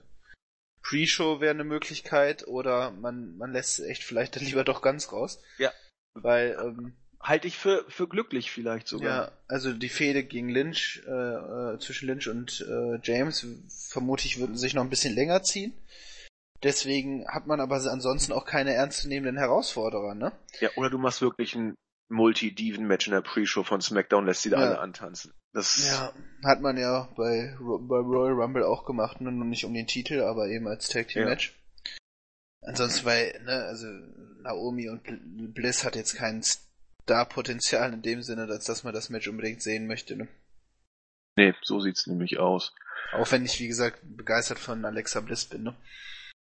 Pre-Show wäre eine Möglichkeit oder man, man lässt echt vielleicht dann (laughs) lieber doch ganz raus. Ja. Weil, ähm, halte ich für, für glücklich vielleicht sogar. Ja, also die Fehde gegen Lynch, äh, äh, zwischen Lynch und äh, James, vermutlich würden sich noch ein bisschen länger ziehen. Deswegen hat man aber ansonsten auch keine ernstzunehmenden Herausforderer, ne? Ja, oder du machst wirklich ein Multi-Diven-Match in der Pre-Show von SmackDown, lässt sie da ja. alle antanzen. Das ja, hat man ja bei, bei Royal Rumble auch gemacht, nur nicht um den Titel, aber eben als Tag Team Match. Ja. Ansonsten, weil, ne, also Naomi und Bliss hat jetzt kein Star-Potenzial in dem Sinne, als dass man das Match unbedingt sehen möchte, ne? Nee, so sieht's nämlich aus. Auch wenn ich, wie gesagt, begeistert von Alexa Bliss bin, ne?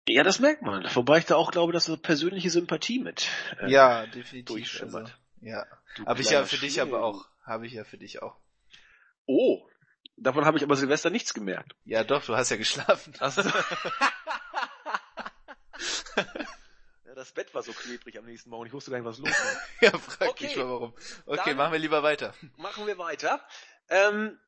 Ja, das merkt man. Wobei ich da auch glaube, dass so persönliche Sympathie mit äh, ja, definitiv. Also, ja. Habe ich ja für dich aber auch. Habe ich ja für dich auch. Oh, davon habe ich aber Silvester nichts gemerkt. Ja, doch, du hast ja geschlafen. Hast (laughs) du? (laughs) das Bett war so klebrig am nächsten Morgen. Ich wusste gar nicht, was los war. (laughs) ja, frag okay. mich mal warum. Okay, machen wir lieber weiter. Machen wir weiter. Ähm,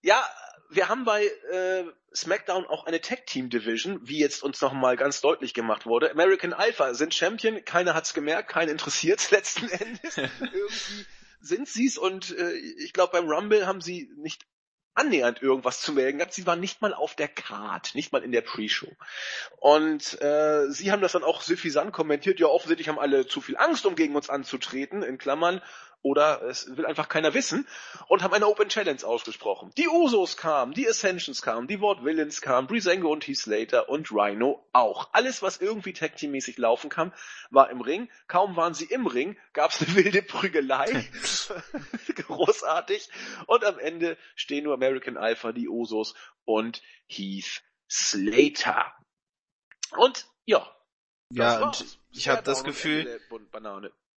ja, wir haben bei äh, SmackDown auch eine Tag Team Division, wie jetzt uns nochmal ganz deutlich gemacht wurde. American Alpha sind Champion, keiner hat's gemerkt, keinen interessiert (laughs) letzten Endes. (laughs) Irgendwie sind sie's und äh, ich glaube beim Rumble haben sie nicht annähernd irgendwas zu melden gehabt. Sie waren nicht mal auf der Card, nicht mal in der Pre-Show. Und äh, sie haben das dann auch suffisant kommentiert, ja offensichtlich haben alle zu viel Angst, um gegen uns anzutreten, in Klammern, oder es will einfach keiner wissen und haben eine Open Challenge ausgesprochen. Die Usos kamen, die Ascensions kamen, die Ward Villains kamen, Breezango und Heath Slater und Rhino auch. Alles, was irgendwie Tag Team mäßig laufen kann, war im Ring. Kaum waren sie im Ring, gab es eine wilde Prügelei. (laughs) (laughs) Großartig. Und am Ende stehen nur American Alpha, die Usos und Heath Slater. Und ja. Ja, und ich habe das Gefühl,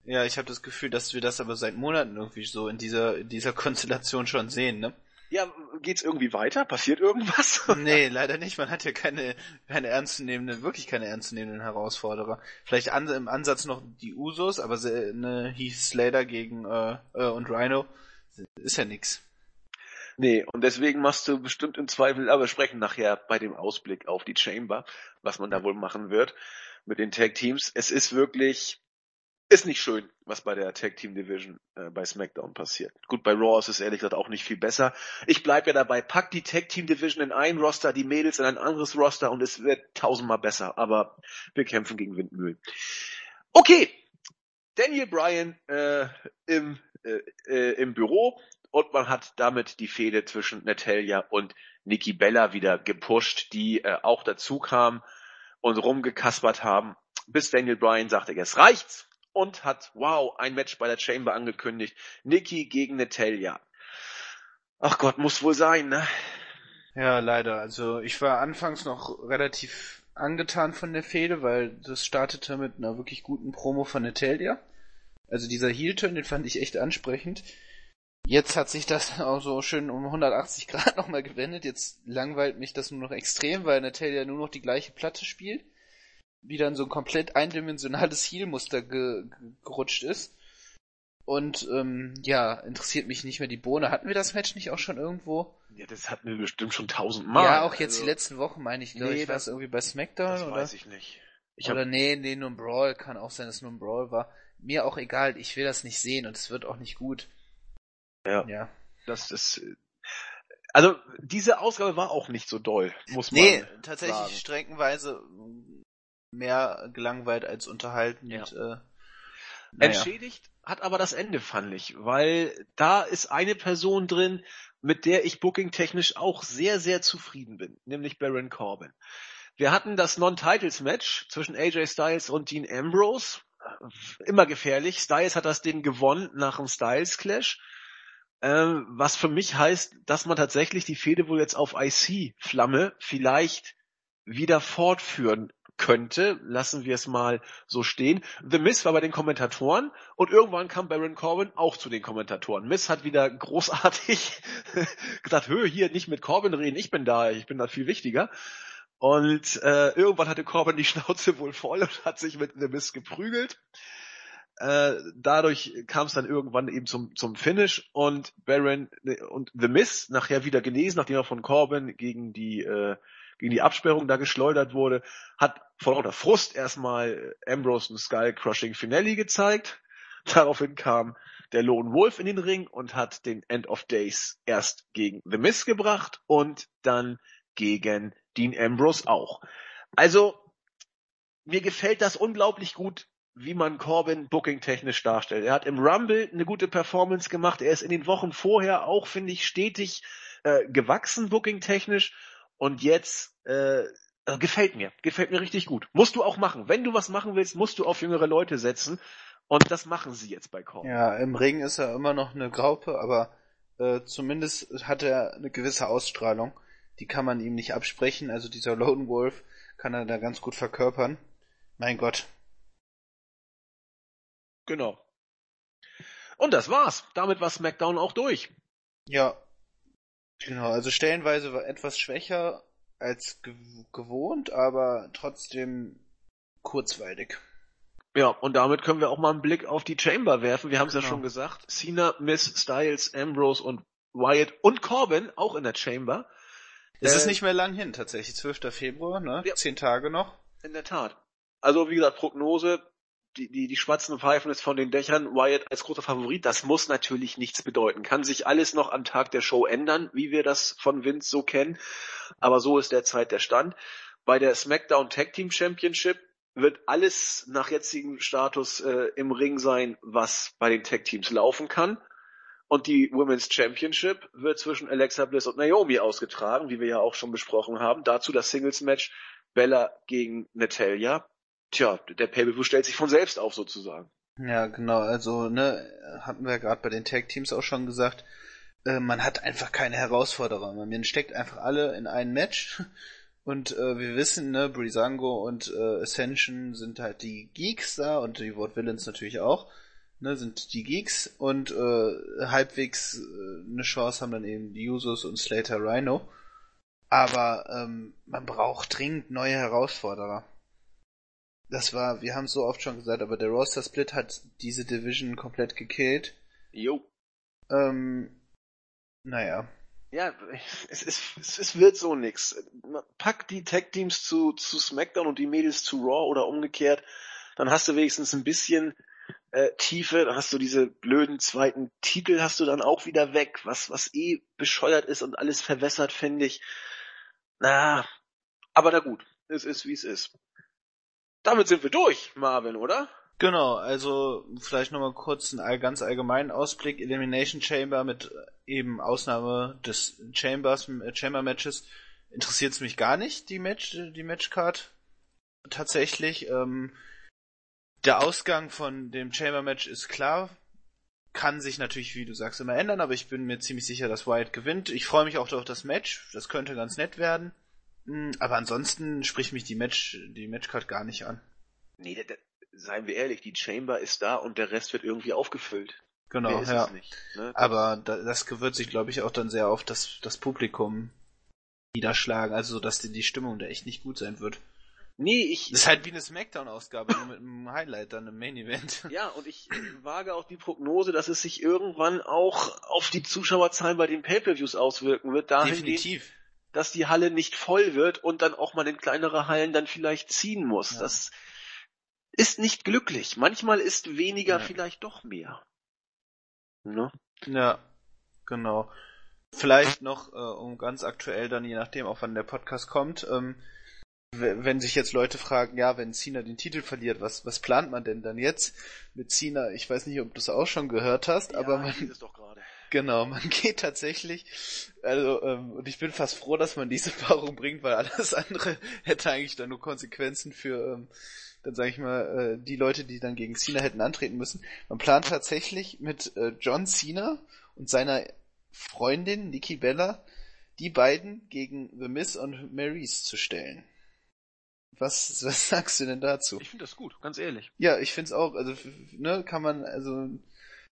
ja, ich habe das Gefühl, dass wir das aber seit Monaten irgendwie so in dieser, in dieser (laughs) Konstellation schon sehen, ne? Ja, geht's irgendwie weiter? Passiert irgendwas? (laughs) nee, leider nicht. Man hat ja keine, keine ernstzunehmenden, wirklich keine ernstzunehmenden Herausforderer. Vielleicht an, im Ansatz noch die Usos, aber ne, Heath Slater gegen äh, äh, und Rhino ist ja nix. Nee, und deswegen machst du bestimmt im Zweifel, aber sprechen nachher bei dem Ausblick auf die Chamber, was man da wohl machen wird mit den Tag Teams. Es ist wirklich, ist nicht schön, was bei der Tag Team Division äh, bei SmackDown passiert. Gut, bei Raw ist es ehrlich gesagt auch nicht viel besser. Ich bleib ja dabei, pack die Tag Team Division in ein Roster, die Mädels in ein anderes Roster und es wird tausendmal besser. Aber wir kämpfen gegen Windmühlen. Okay, Daniel Bryan äh, im, äh, äh, im Büro und man hat damit die Fehde zwischen Natalia und Nikki Bella wieder gepusht, die äh, auch dazu kam und rumgekaspert haben, bis Daniel Bryan sagte, jetzt reicht's und hat, wow, ein Match bei der Chamber angekündigt. Nikki gegen Natalia. Ach Gott, muss wohl sein, ne? Ja, leider. Also ich war anfangs noch relativ angetan von der Fehde, weil das startete mit einer wirklich guten Promo von Natalia. Also dieser Heel-Turn, den fand ich echt ansprechend. Jetzt hat sich das (laughs) auch so schön um 180 Grad (laughs) nochmal gewendet. Jetzt langweilt mich das nur noch extrem, weil Natalia nur noch die gleiche Platte spielt wieder in so ein komplett eindimensionales Heal-Muster ge gerutscht ist. Und ähm, ja, interessiert mich nicht mehr die Bohne. Hatten wir das Match nicht auch schon irgendwo? Ja, das hatten wir bestimmt schon tausendmal. Ja, auch jetzt also, die letzten Wochen meine ich, glaube nee, ich, war es irgendwie bei SmackDown das oder? weiß ich nicht. Ich oder hab... nee, nee, nur ein Brawl, kann auch sein, dass nur ein Brawl war. Mir auch egal, ich will das nicht sehen und es wird auch nicht gut. Ja. Ja. Das ist also diese Ausgabe war auch nicht so doll, muss man Nee, tatsächlich sagen. streckenweise mehr gelangweilt als unterhalten. Ja. äh, naja. Entschädigt hat aber das Ende, fand ich, weil da ist eine Person drin, mit der ich booking-technisch auch sehr, sehr zufrieden bin, nämlich Baron Corbin. Wir hatten das Non-Titles-Match zwischen AJ Styles und Dean Ambrose. Immer gefährlich. Styles hat das Ding gewonnen nach dem Styles-Clash. Ähm, was für mich heißt, dass man tatsächlich die Fehde wohl jetzt auf IC-Flamme vielleicht wieder fortführen könnte, lassen wir es mal so stehen. The Miss war bei den Kommentatoren und irgendwann kam Baron Corbin auch zu den Kommentatoren. Miss hat wieder großartig (laughs) gesagt, hö, hier nicht mit Corbin reden, ich bin da, ich bin da viel wichtiger. Und äh, irgendwann hatte Corbin die Schnauze wohl voll und hat sich mit The Miss geprügelt. Äh, dadurch kam es dann irgendwann eben zum, zum Finish und Baron und The Miss nachher wieder genesen, nachdem er von Corbin gegen die äh, gegen die Absperrung da geschleudert wurde, hat vor lauter Frust erstmal Ambrose ein Skull Crushing Finale gezeigt. Daraufhin kam der Lone Wolf in den Ring und hat den End of Days erst gegen The Miz gebracht und dann gegen Dean Ambrose auch. Also, mir gefällt das unglaublich gut, wie man Corbin booking-technisch darstellt. Er hat im Rumble eine gute Performance gemacht. Er ist in den Wochen vorher auch, finde ich, stetig äh, gewachsen booking-technisch. Und jetzt äh, äh, gefällt mir, gefällt mir richtig gut. Musst du auch machen. Wenn du was machen willst, musst du auf jüngere Leute setzen. Und das machen sie jetzt bei Korn. Ja, im Ring ist er immer noch eine Graupe, aber äh, zumindest hat er eine gewisse Ausstrahlung. Die kann man ihm nicht absprechen. Also dieser Lone Wolf kann er da ganz gut verkörpern. Mein Gott. Genau. Und das war's. Damit war SmackDown auch durch. Ja, Genau, also stellenweise war etwas schwächer als gewohnt, aber trotzdem kurzweilig. Ja, und damit können wir auch mal einen Blick auf die Chamber werfen. Wir haben es genau. ja schon gesagt. Cena, Miss, Styles, Ambrose und Wyatt und Corbin auch in der Chamber. Es äh, ist nicht mehr lang hin, tatsächlich. 12. Februar, ne? Ja. Zehn Tage noch. In der Tat. Also, wie gesagt, Prognose, die, die, die schwarzen pfeifen es von den Dächern, Wyatt als großer Favorit, das muss natürlich nichts bedeuten. Kann sich alles noch am Tag der Show ändern, wie wir das von Vince so kennen. Aber so ist derzeit der Stand. Bei der SmackDown Tag Team Championship wird alles nach jetzigem Status äh, im Ring sein, was bei den Tag Teams laufen kann. Und die Women's Championship wird zwischen Alexa Bliss und Naomi ausgetragen, wie wir ja auch schon besprochen haben. Dazu das Singles Match Bella gegen Natalia. Tja, der Pay-Per-View stellt sich von selbst auf sozusagen. Ja, genau. Also, ne, hatten wir gerade bei den Tag Teams auch schon gesagt, äh, man hat einfach keine Herausforderer. Man steckt einfach alle in ein Match. (laughs) Und äh, wir wissen, ne, Brisango und äh, Ascension sind halt die Geeks da und die Wort Villains natürlich auch ne, sind die Geeks und äh, halbwegs äh, eine Chance haben dann eben die Usos und Slater Rhino. Aber ähm, man braucht dringend neue Herausforderer. Das war, wir haben es so oft schon gesagt, aber der Roster Split hat diese Division komplett gekillt. Jo. Ähm, naja. Ja, es, es, es wird so nix. Pack die Tag Teams zu, zu SmackDown und die Mädels zu Raw oder umgekehrt, dann hast du wenigstens ein bisschen äh, Tiefe, dann hast du diese blöden zweiten Titel hast du dann auch wieder weg, was, was eh bescheuert ist und alles verwässert, finde ich. Na, aber na gut, es ist wie es ist. Damit sind wir durch, Marvin, oder? Genau, also vielleicht nochmal kurz einen ganz allgemeinen Ausblick. Elimination Chamber mit eben Ausnahme des Chambers, äh, Chamber Matches interessiert es mich gar nicht, die Match, die Matchcard. Tatsächlich, ähm, der Ausgang von dem Chamber Match ist klar. Kann sich natürlich, wie du sagst, immer ändern, aber ich bin mir ziemlich sicher, dass Wyatt gewinnt. Ich freue mich auch auf das Match. Das könnte ganz nett werden. Hm, aber ansonsten spricht mich die Match, die Matchcard gar nicht an. Nee, da, da, seien wir ehrlich, die Chamber ist da und der Rest wird irgendwie aufgefüllt. Genau, ja. Nicht, ne? aber da, das wird sich, glaube ich, auch dann sehr auf das, das Publikum niederschlagen, also dass die, die Stimmung da echt nicht gut sein wird. Nee, ich. Das ist halt wie eine Smackdown-Ausgabe, nur mit einem Highlight dann im Main Event. (laughs) Ja, und ich wage auch die Prognose, dass es sich irgendwann auch auf die Zuschauerzahlen bei den Pay-Per-Views auswirken wird. Definitiv. Dass die Halle nicht voll wird und dann auch mal in kleinere Hallen dann vielleicht ziehen muss. Ja. Das ist nicht glücklich. Manchmal ist weniger ja. vielleicht doch mehr. Ne? Ja, genau. Vielleicht noch, äh, um ganz aktuell dann, je nachdem, auch wann der Podcast kommt, ähm, wenn sich jetzt Leute fragen, ja, wenn Cena den Titel verliert, was, was plant man denn dann jetzt mit Cena? Ich weiß nicht, ob du es auch schon gehört hast, ja, aber man, genau, man (laughs) geht tatsächlich, also, ähm, und ich bin fast froh, dass man diese Paarung bringt, weil alles andere hätte eigentlich dann nur Konsequenzen für, ähm, dann sage ich mal, äh, die Leute, die dann gegen Cena hätten antreten müssen. Man plant tatsächlich mit äh, John Cena und seiner Freundin Nikki Bella die beiden gegen The Miz und Maryse zu stellen. Was, (laughs) was sagst du denn dazu? Ich finde das gut, ganz ehrlich. Ja, ich finde es auch. Also, ne, kann man, also,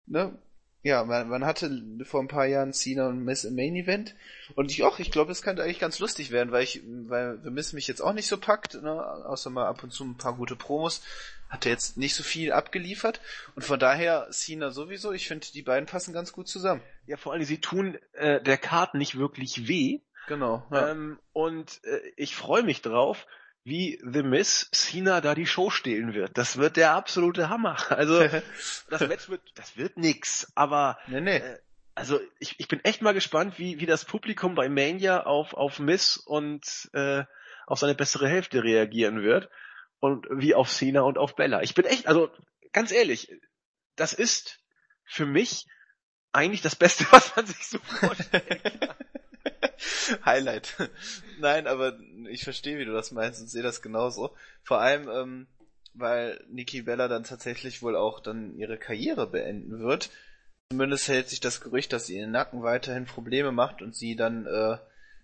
ne, ja, man, man hatte vor ein paar Jahren Cena und Miss im Main Event und ich auch, ich glaube, das könnte eigentlich ganz lustig werden, weil ich, weil The Miss mich jetzt auch nicht so packt, ne, außer mal ab und zu ein paar gute Promos, hat er jetzt nicht so viel abgeliefert und von daher Cena sowieso, ich finde, die beiden passen ganz gut zusammen. Ja, vor allem, sie tun äh, der Karte nicht wirklich weh. Genau. Ja. Ähm, und äh, ich freue mich drauf wie The Miss Cena da die Show stehlen wird. Das wird der absolute Hammer. (laughs) Also (laughs) das Match wird, das wird nix. Aber nee, nee. Äh, also ich, ich bin echt mal gespannt, wie, wie das Publikum bei Mania auf, auf Miss und äh, auf seine bessere Hälfte reagieren wird und wie auf Cena und auf Bella. Ich bin echt, also ganz ehrlich, das ist für mich eigentlich das Beste, (laughs) was man sich so vorstellen kann. (laughs) Highlight. Nein, aber ich verstehe, wie du das meinst und sehe das genauso. Vor allem, ähm, weil Nikki Bella dann tatsächlich wohl auch dann ihre Karriere beenden wird. Zumindest hält sich das Gerücht, dass sie ihren Nacken weiterhin Probleme macht und sie dann, äh,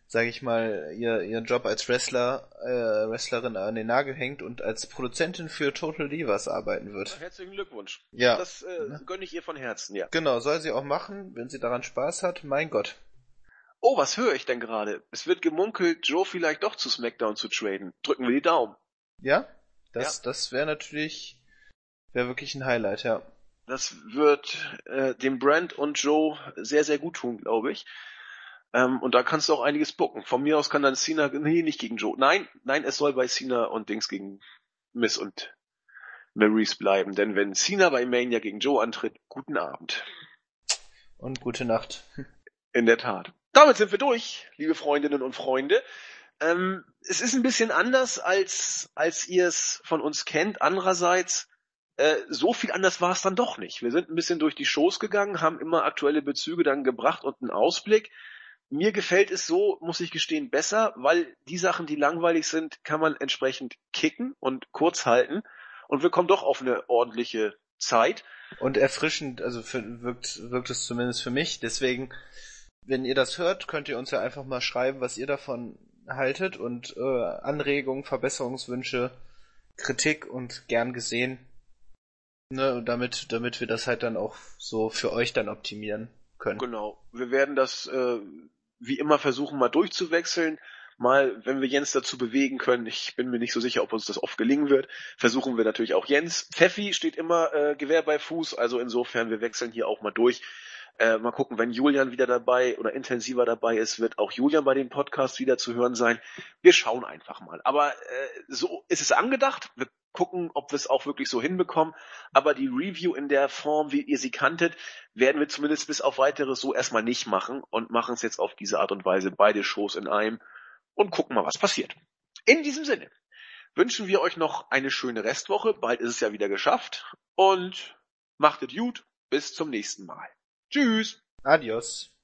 sage ich mal, ihr, ihren Job als Wrestler, äh, Wrestlerin an den Nagel hängt und als Produzentin für Total Divas arbeiten wird. Herzlichen Glückwunsch. Ja. Das äh, gönne ich ihr von Herzen, ja. Genau, soll sie auch machen, wenn sie daran Spaß hat. Mein Gott. Oh, was höre ich denn gerade? Es wird gemunkelt, Joe vielleicht doch zu SmackDown zu traden. Drücken wir die Daumen. Ja? Das, ja. das wäre natürlich, wäre wirklich ein Highlight, ja. Das wird äh, dem Brand und Joe sehr, sehr gut tun, glaube ich. Ähm, und da kannst du auch einiges bucken. Von mir aus kann dann Cena, nee, nicht gegen Joe. Nein, nein, es soll bei Cena und Dings gegen Miss und Maurice bleiben. Denn wenn Cena bei Mania gegen Joe antritt, guten Abend. Und gute Nacht. In der Tat. Damit sind wir durch, liebe Freundinnen und Freunde. Ähm, es ist ein bisschen anders, als, als ihr es von uns kennt. Andererseits, äh, so viel anders war es dann doch nicht. Wir sind ein bisschen durch die Shows gegangen, haben immer aktuelle Bezüge dann gebracht und einen Ausblick. Mir gefällt es so, muss ich gestehen, besser, weil die Sachen, die langweilig sind, kann man entsprechend kicken und kurz halten. Und wir kommen doch auf eine ordentliche Zeit. Und erfrischend, also für, wirkt, wirkt es zumindest für mich. Deswegen, wenn ihr das hört, könnt ihr uns ja einfach mal schreiben, was ihr davon haltet und äh, Anregungen, Verbesserungswünsche, Kritik und gern gesehen. Ne, damit, damit wir das halt dann auch so für euch dann optimieren können. Genau. Wir werden das äh, wie immer versuchen, mal durchzuwechseln. Mal, wenn wir Jens dazu bewegen können, ich bin mir nicht so sicher, ob uns das oft gelingen wird, versuchen wir natürlich auch Jens. Pfeffi steht immer äh, Gewehr bei Fuß, also insofern, wir wechseln hier auch mal durch. Äh, mal gucken, wenn Julian wieder dabei oder intensiver dabei ist, wird auch Julian bei dem Podcast wieder zu hören sein. Wir schauen einfach mal. Aber äh, so ist es angedacht. Wir gucken, ob wir es auch wirklich so hinbekommen. Aber die Review in der Form, wie ihr sie kanntet, werden wir zumindest bis auf weiteres so erstmal nicht machen und machen es jetzt auf diese Art und Weise beide Shows in einem und gucken mal, was passiert. In diesem Sinne wünschen wir euch noch eine schöne Restwoche. Bald ist es ja wieder geschafft und macht es gut. Bis zum nächsten Mal. Tschüss. Adios.